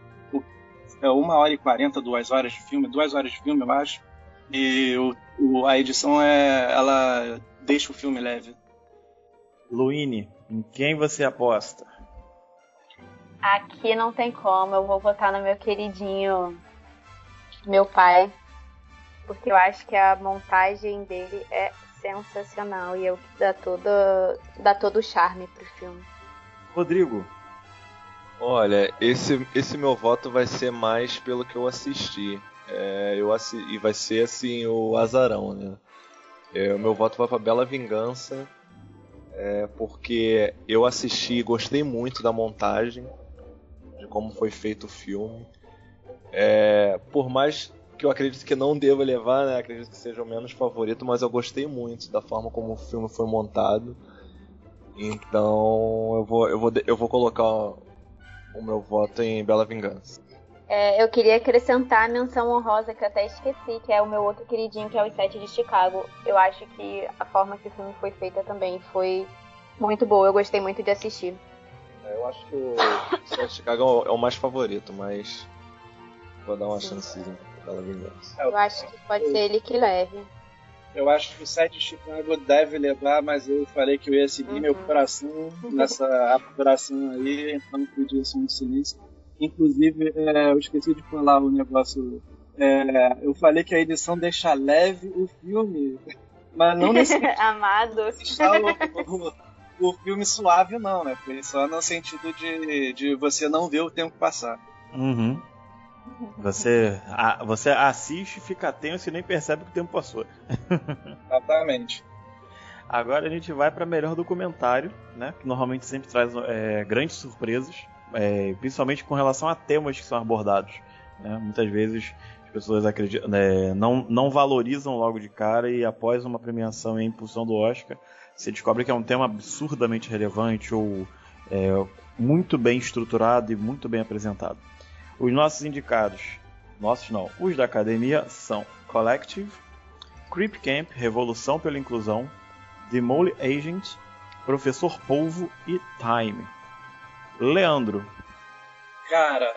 é uma hora e quarenta, duas horas de filme, duas horas de filme, eu acho. E o, o, a edição é. ela deixa o filme leve.
Luine, em quem você aposta?
Aqui não tem como, eu vou votar no meu queridinho meu pai, porque eu acho que a montagem dele é sensacional e é o que dá todo, dá todo o charme pro filme.
Rodrigo.
Olha, esse, esse meu voto vai ser mais pelo que eu assisti. É, eu assi e vai ser assim o azarão, né? É, o meu voto vai para Bela Vingança, é, porque eu assisti e gostei muito da montagem, de como foi feito o filme. É, por mais que eu acredito que não deva levar, né? Acredito que seja o menos favorito, mas eu gostei muito da forma como o filme foi montado. Então eu vou, eu vou, eu vou colocar o meu voto em Bela Vingança.
É, eu queria acrescentar a menção honrosa que eu até esqueci, que é o meu outro queridinho, que é o Sete de Chicago. Eu acho que a forma que o filme foi feita também foi muito boa. Eu gostei muito de assistir.
É, eu acho que o Sete de Chicago é o mais favorito, mas Vou dar uma chance pela vingança.
Eu acho que pode ser ele que leve.
Eu acho que o site de Chicago deve levar, mas eu falei que eu ia seguir uhum. meu coração nessa apuração aí, então pedi isso no silêncio. Inclusive, é, eu esqueci de falar o um negócio. É, eu falei que a edição deixa leve o filme, mas não nesse
Amado.
Deixar o, o, o, filme suave, não, né? Só no sentido de, de você não ver o tempo passar.
Uhum. Você, a, você assiste, fica tenso e nem percebe que o tempo passou.
Exatamente.
Agora a gente vai para melhor documentário, né? Que normalmente sempre traz é, grandes surpresas, é, principalmente com relação a temas que são abordados. Né? Muitas vezes as pessoas acreditam, né, não, não valorizam logo de cara e após uma premiação em impulsão do Oscar, você descobre que é um tema absurdamente relevante ou é, muito bem estruturado e muito bem apresentado. Os nossos indicados, nossos não, os da academia são Collective, Creep Camp, Revolução pela Inclusão, The Mole Agent, Professor Polvo e Time. Leandro.
Cara,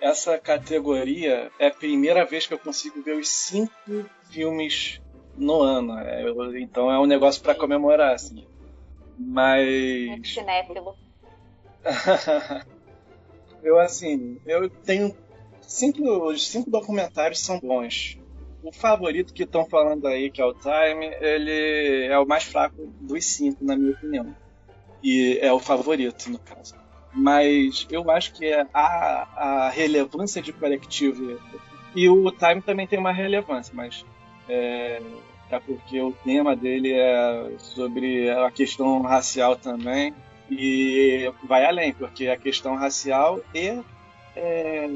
essa categoria é a primeira vez que eu consigo ver os cinco filmes no ano. É, então é um negócio para comemorar, assim. Mas.
cinéfilo.
Eu, assim, eu tenho. Cinco, os cinco documentários são bons. O favorito que estão falando aí, que é o Time, ele é o mais fraco dos cinco, na minha opinião. E é o favorito, no caso. Mas eu acho que a, a relevância de coletivo. E o Time também tem uma relevância, mas. É, é porque o tema dele é sobre a questão racial também e vai além, porque a questão racial é, é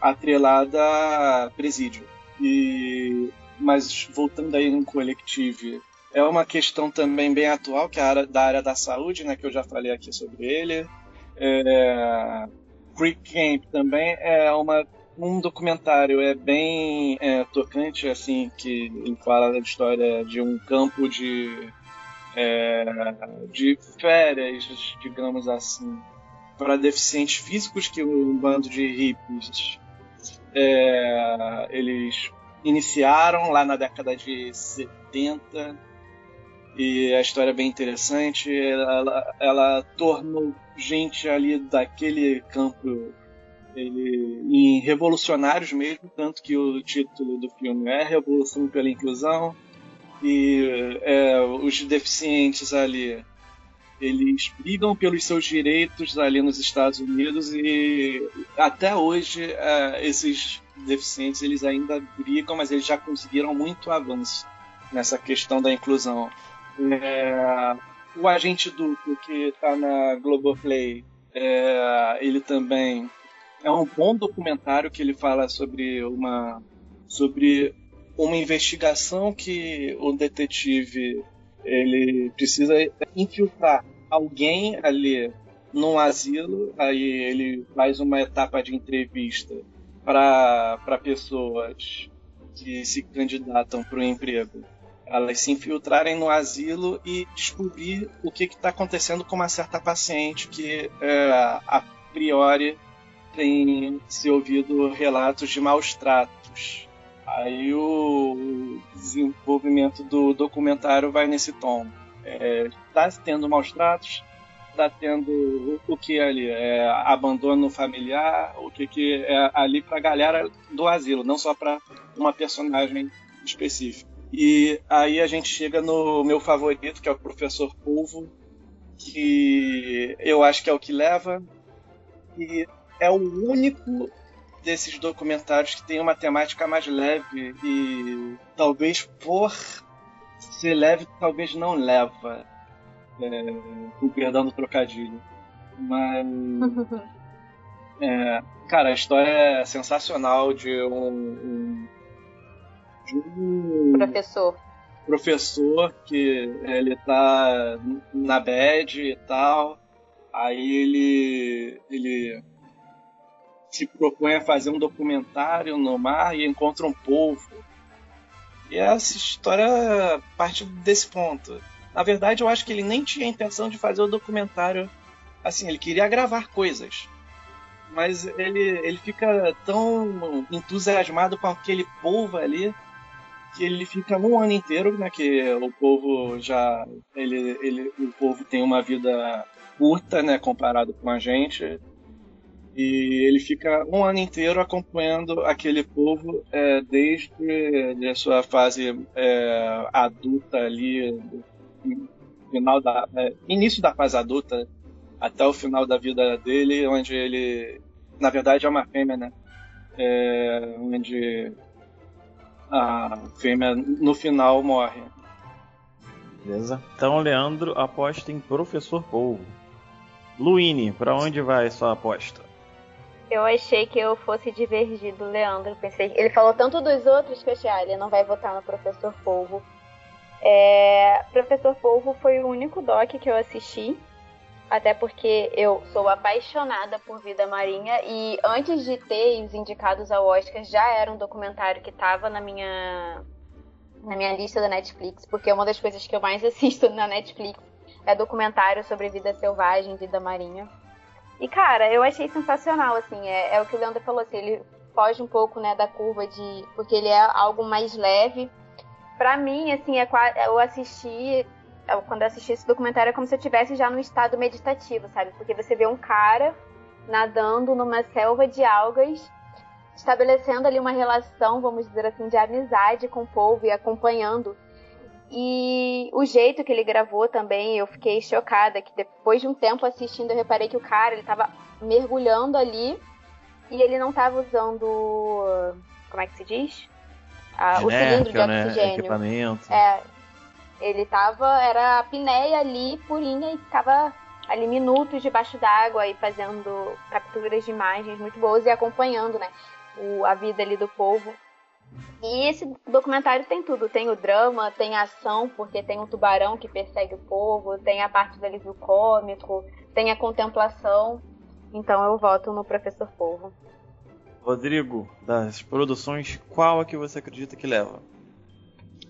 atrelada a presídio. E, mas voltando aí no coletivo, é uma questão também bem atual, que é área, da área da saúde, né, que eu já falei aqui sobre ele. É, Creek Camp também é uma, um documentário é bem é, tocante, assim, que fala da história de um campo de é, de férias, digamos assim, para deficientes físicos que um bando de hippies é, eles iniciaram lá na década de 70 e a história é bem interessante. Ela, ela tornou gente ali daquele campo ele, em revolucionários mesmo, tanto que o título do filme é Revolução pela Inclusão e é, os deficientes ali eles brigam pelos seus direitos ali nos Estados Unidos e até hoje é, esses deficientes eles ainda brigam, mas eles já conseguiram muito avanço nessa questão da inclusão. É, o Agente Duplo, que está na Globoplay, é, ele também é um bom documentário que ele fala sobre uma sobre uma investigação que o detetive ele precisa infiltrar alguém ali num asilo, aí ele faz uma etapa de entrevista para pessoas que se candidatam para o emprego. Elas se infiltrarem no asilo e descobrir o que está acontecendo com uma certa paciente que, é, a priori, tem se ouvido relatos de maus tratos. Aí o desenvolvimento do documentário vai nesse tom. Está é, tendo maus tratos, está tendo o que ali? É abandono familiar, o que, que é ali para a galera do asilo, não só para uma personagem específica. E aí a gente chega no meu favorito, que é o Professor Polvo, que eu acho que é o que leva. E é o único desses documentários que tem uma temática mais leve e talvez por ser leve, talvez não leva. É, com perdão do trocadilho. Mas. é, cara, a história é sensacional de um, um
de um professor.
Professor que ele tá na bed e tal. Aí ele ele se propõe a fazer um documentário no mar e encontra um povo. E essa história parte desse ponto. Na verdade, eu acho que ele nem tinha a intenção de fazer o documentário assim, ele queria gravar coisas. Mas ele, ele fica tão entusiasmado com aquele povo ali que ele fica um ano inteiro, né? Que o povo já. Ele, ele, o povo tem uma vida curta, né? Comparado com a gente. E ele fica um ano inteiro acompanhando aquele povo é, desde a sua fase é, adulta ali, final da, é, início da fase adulta até o final da vida dele, onde ele, na verdade, é uma fêmea, né? É, onde a fêmea no final morre.
Beleza. Então, Leandro aposta em Professor Polvo. Luine, para onde vai sua aposta?
Eu achei que eu fosse divergir do Leandro. Pensei, ele falou tanto dos outros que eu achei, ah, ele não vai votar no Professor Polvo. É, Professor Polvo foi o único doc que eu assisti até porque eu sou apaixonada por vida marinha e antes de ter os indicados ao Oscar já era um documentário que estava na minha na minha lista da Netflix, porque uma das coisas que eu mais assisto na Netflix é documentário sobre vida selvagem, vida marinha. E cara, eu achei sensacional assim, é, é o que o Leandro falou assim, ele foge um pouco, né, da curva de porque ele é algo mais leve. Para mim, assim, é eu assisti quando eu assisti esse documentário é como se eu estivesse já num estado meditativo, sabe? Porque você vê um cara nadando numa selva de algas, estabelecendo ali uma relação, vamos dizer assim, de amizade com o povo e acompanhando. E o jeito que ele gravou também, eu fiquei chocada, que depois de um tempo assistindo, eu reparei que o cara, ele tava mergulhando ali e ele não tava usando, como é que se diz?
Ah, o cilindro de né? oxigênio. Equipamento.
É, ele tava, era a apneia ali, purinha, e ficava ali minutos debaixo d'água e fazendo capturas de imagens muito boas e acompanhando, né, o, a vida ali do povo. E esse documentário tem tudo, tem o drama, tem a ação, porque tem um tubarão que persegue o povo, tem a parte do alívio cômico, tem a contemplação. Então eu voto no Professor Povo.
Rodrigo, das produções, qual é que você acredita que leva?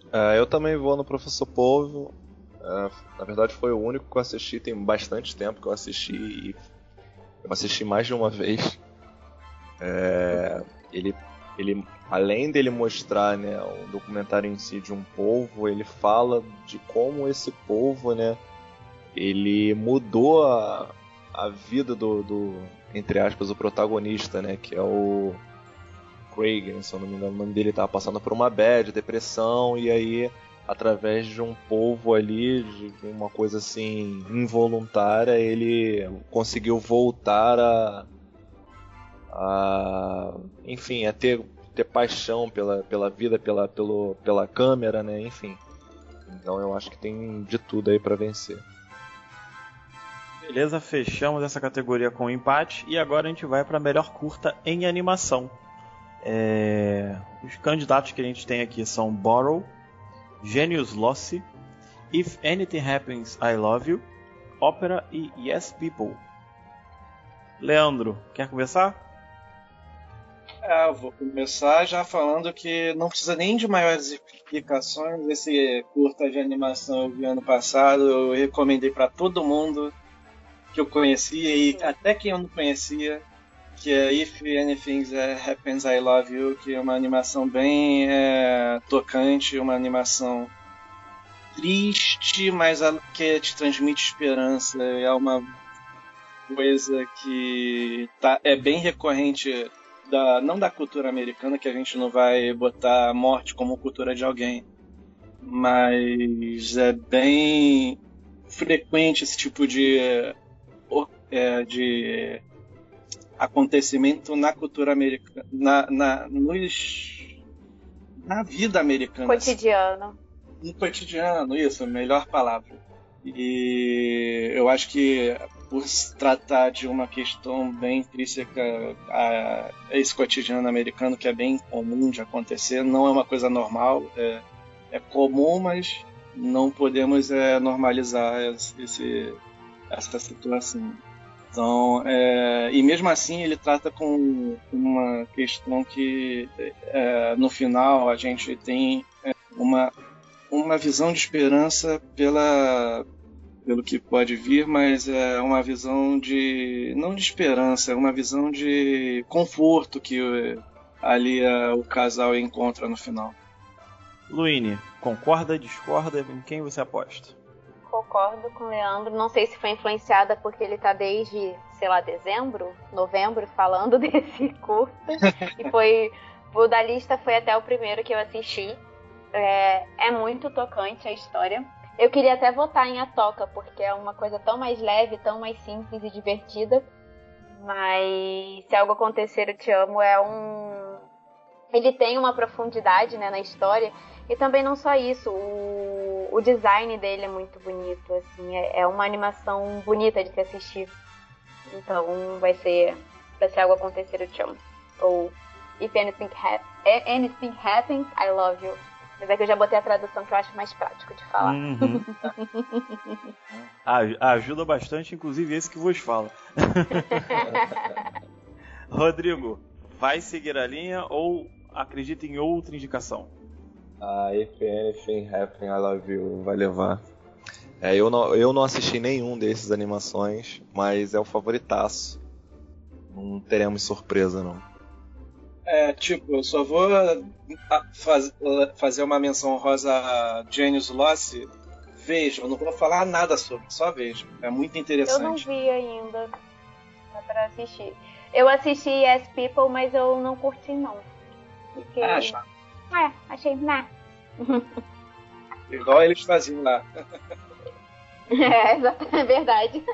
Uh, eu também vou no Professor Polvo. Uh, na verdade, foi o único que eu assisti. Tem bastante tempo que eu assisti e eu assisti mais de uma vez. É, ele ele além dele mostrar né, o documentário em si de um povo, ele fala de como esse povo, né, ele mudou a, a vida do, do, entre aspas, o protagonista, né, que é o Craig, se eu não me engano, o nome dele estava passando por uma bad, depressão, e aí através de um povo ali, de uma coisa assim involuntária, ele conseguiu voltar a, a enfim, a ter ter paixão pela, pela vida, pela, pelo, pela câmera, né? Enfim. Então eu acho que tem de tudo aí para vencer.
Beleza, fechamos essa categoria com empate e agora a gente vai para melhor curta em animação. É... Os candidatos que a gente tem aqui são Borrow, Genius Lossy, If Anything Happens I Love You, Opera e Yes People. Leandro, quer começar?
É, vou começar já falando que não precisa nem de maiores explicações. Esse curta de animação eu vi ano passado, eu recomendei para todo mundo que eu conhecia e até quem eu não conhecia, que é If Anything Happens I Love You, que é uma animação bem é, tocante, uma animação triste, mas que te transmite esperança. É uma coisa que tá, é bem recorrente da, não da cultura americana, que a gente não vai botar a morte como cultura de alguém, mas é bem frequente esse tipo de, é, de acontecimento na cultura americana, na, na, nos, na vida americana.
Cotidiano.
No cotidiano, isso, melhor palavra. E eu acho que por se tratar de uma questão bem intrínseca a esse cotidiano americano que é bem comum de acontecer, não é uma coisa normal, é, é comum, mas não podemos é, normalizar esse, essa situação. Então, é, e mesmo assim ele trata com uma questão que é, no final a gente tem é, uma, uma visão de esperança pela, pelo que pode vir, mas é uma visão de não de esperança, é uma visão de conforto que ali é, o casal encontra no final.
Luíne, concorda, discorda? Em quem você aposta?
Concordo com o Leandro. Não sei se foi influenciada porque ele tá desde, sei lá, dezembro, novembro, falando desse curso. e foi. O da lista foi até o primeiro que eu assisti. É, é muito tocante a história. Eu queria até votar em A Toca, porque é uma coisa tão mais leve, tão mais simples e divertida. Mas se algo acontecer, eu te amo é um. Ele tem uma profundidade né, na história. E também não só isso, o, o design dele é muito bonito. Assim, é, é uma animação bonita de se assistir. Então vai ser. Vai ser algo acontecer, eu te amo. Ou If anything, ha anything happens, I love you. Mas é que eu já botei a tradução que eu acho mais prático de falar. Uhum.
Ajuda bastante, inclusive esse que vos fala. Rodrigo, vai seguir a linha ou acredita em outra indicação?
Ah, If Anything Happen, I Love You vai levar. É, eu, não, eu não assisti nenhum desses animações, mas é o favoritaço. Não teremos surpresa, não.
É, tipo, eu só vou faz, fazer uma menção rosa a Genius Loss. Vejam, não vou falar nada sobre, só vejam. É muito interessante.
Eu não vi ainda. Dá pra assistir. Eu assisti Yes People, mas eu não curti não. Porque...
Ah, chato.
É, achei, né?
Igual eles faziam lá.
é, é verdade.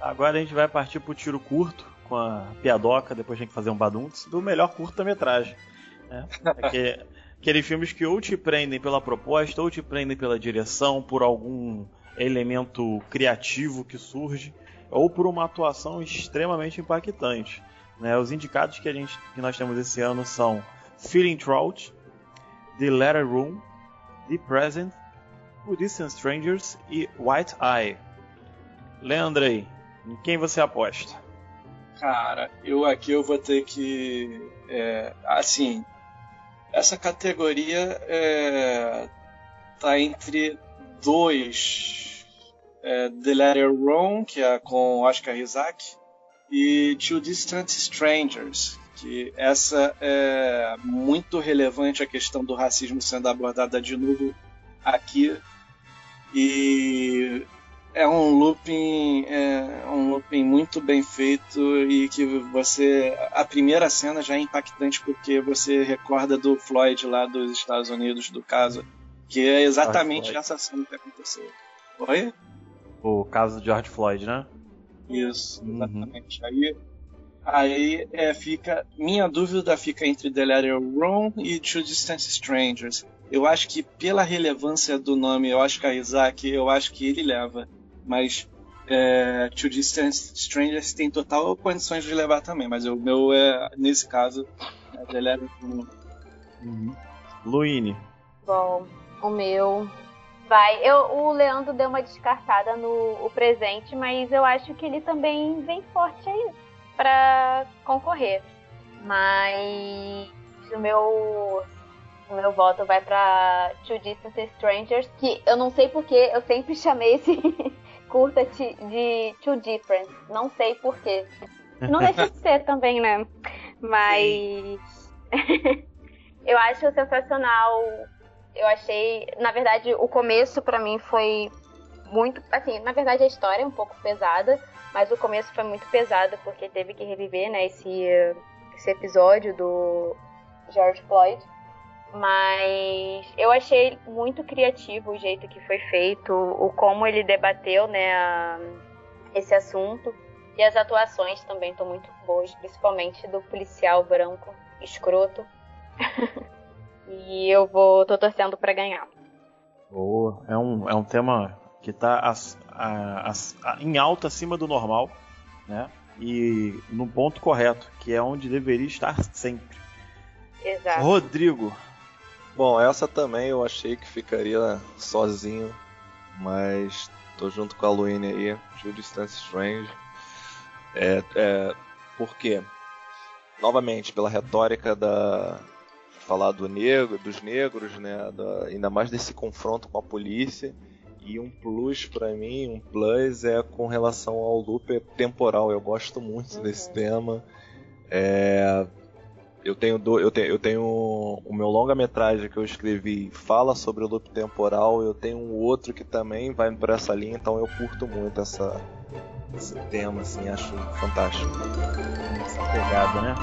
Agora a gente vai partir pro tiro curto com a piadoca, depois tem que fazer um baduntos, do melhor curta-metragem. Né? Aquele, aqueles filmes que ou te prendem pela proposta, ou te prendem pela direção, por algum elemento criativo que surge, ou por uma atuação extremamente impactante. Né? Os indicados que, a gente, que nós temos esse ano são Feeling Trout, The Letter Room, The Present, O Distant Strangers e White Eye. Leandrei, em quem você aposta?
Cara, eu aqui eu vou ter que. É, assim, essa categoria é, tá entre dois. É, The Letter Wrong, que é com Oscar Isaac, e Two Distant Strangers, que essa é muito relevante a questão do racismo sendo abordada de novo aqui e é um looping é um looping muito bem feito e que você a primeira cena já é impactante porque você recorda do Floyd lá dos Estados Unidos do caso que é exatamente essa cena que aconteceu Oi?
O caso de George Floyd, né?
Isso, uhum. exatamente. Uhum. Aí, aí é, fica. Minha dúvida fica entre The Letter Wrong e Two Distant Strangers. Eu acho que pela relevância do nome Oscar Isaac, eu acho que ele leva. Mas é, Two Distant Strangers tem total condições de levar também. Mas o meu é, nesse caso, é The Wrong.
Uhum. Luine.
Bom, o meu Vai. Eu, o Leandro deu uma descartada no o presente, mas eu acho que ele também vem forte aí para concorrer. Mas o meu o meu voto vai para Two Distant Strangers, que eu não sei porque eu sempre chamei esse curta de Too Different. Não sei porquê. Não deixa de ser também, né? Mas eu acho sensacional eu achei, na verdade, o começo para mim foi muito, assim, na verdade a história é um pouco pesada, mas o começo foi muito pesado porque teve que reviver, né, esse, esse episódio do George Floyd. Mas eu achei muito criativo o jeito que foi feito, o como ele debateu, né, a, esse assunto. E as atuações também estão muito boas, principalmente do policial branco, escroto. E eu vou. tô torcendo para ganhar.
Boa. É um, é um tema que tá as, as, a, em alta acima do normal, né? E no ponto correto, que é onde deveria estar sempre.
Exato.
Rodrigo.
Bom, essa também eu achei que ficaria sozinho, mas tô junto com a Luine aí, Judy Distance Strange. É, é, por quê? Novamente, pela retórica da, falar do negro, dos negros, né? Da, ainda mais desse confronto com a polícia. E um plus para mim, um plus é com relação ao loop temporal. Eu gosto muito uhum. desse tema. É, eu tenho, do, eu eu tenho o meu longa-metragem que eu escrevi fala sobre o loop temporal. Eu tenho um outro que também vai por essa linha, então eu curto muito essa, esse tema, assim, acho fantástico.
Essa pegada, né?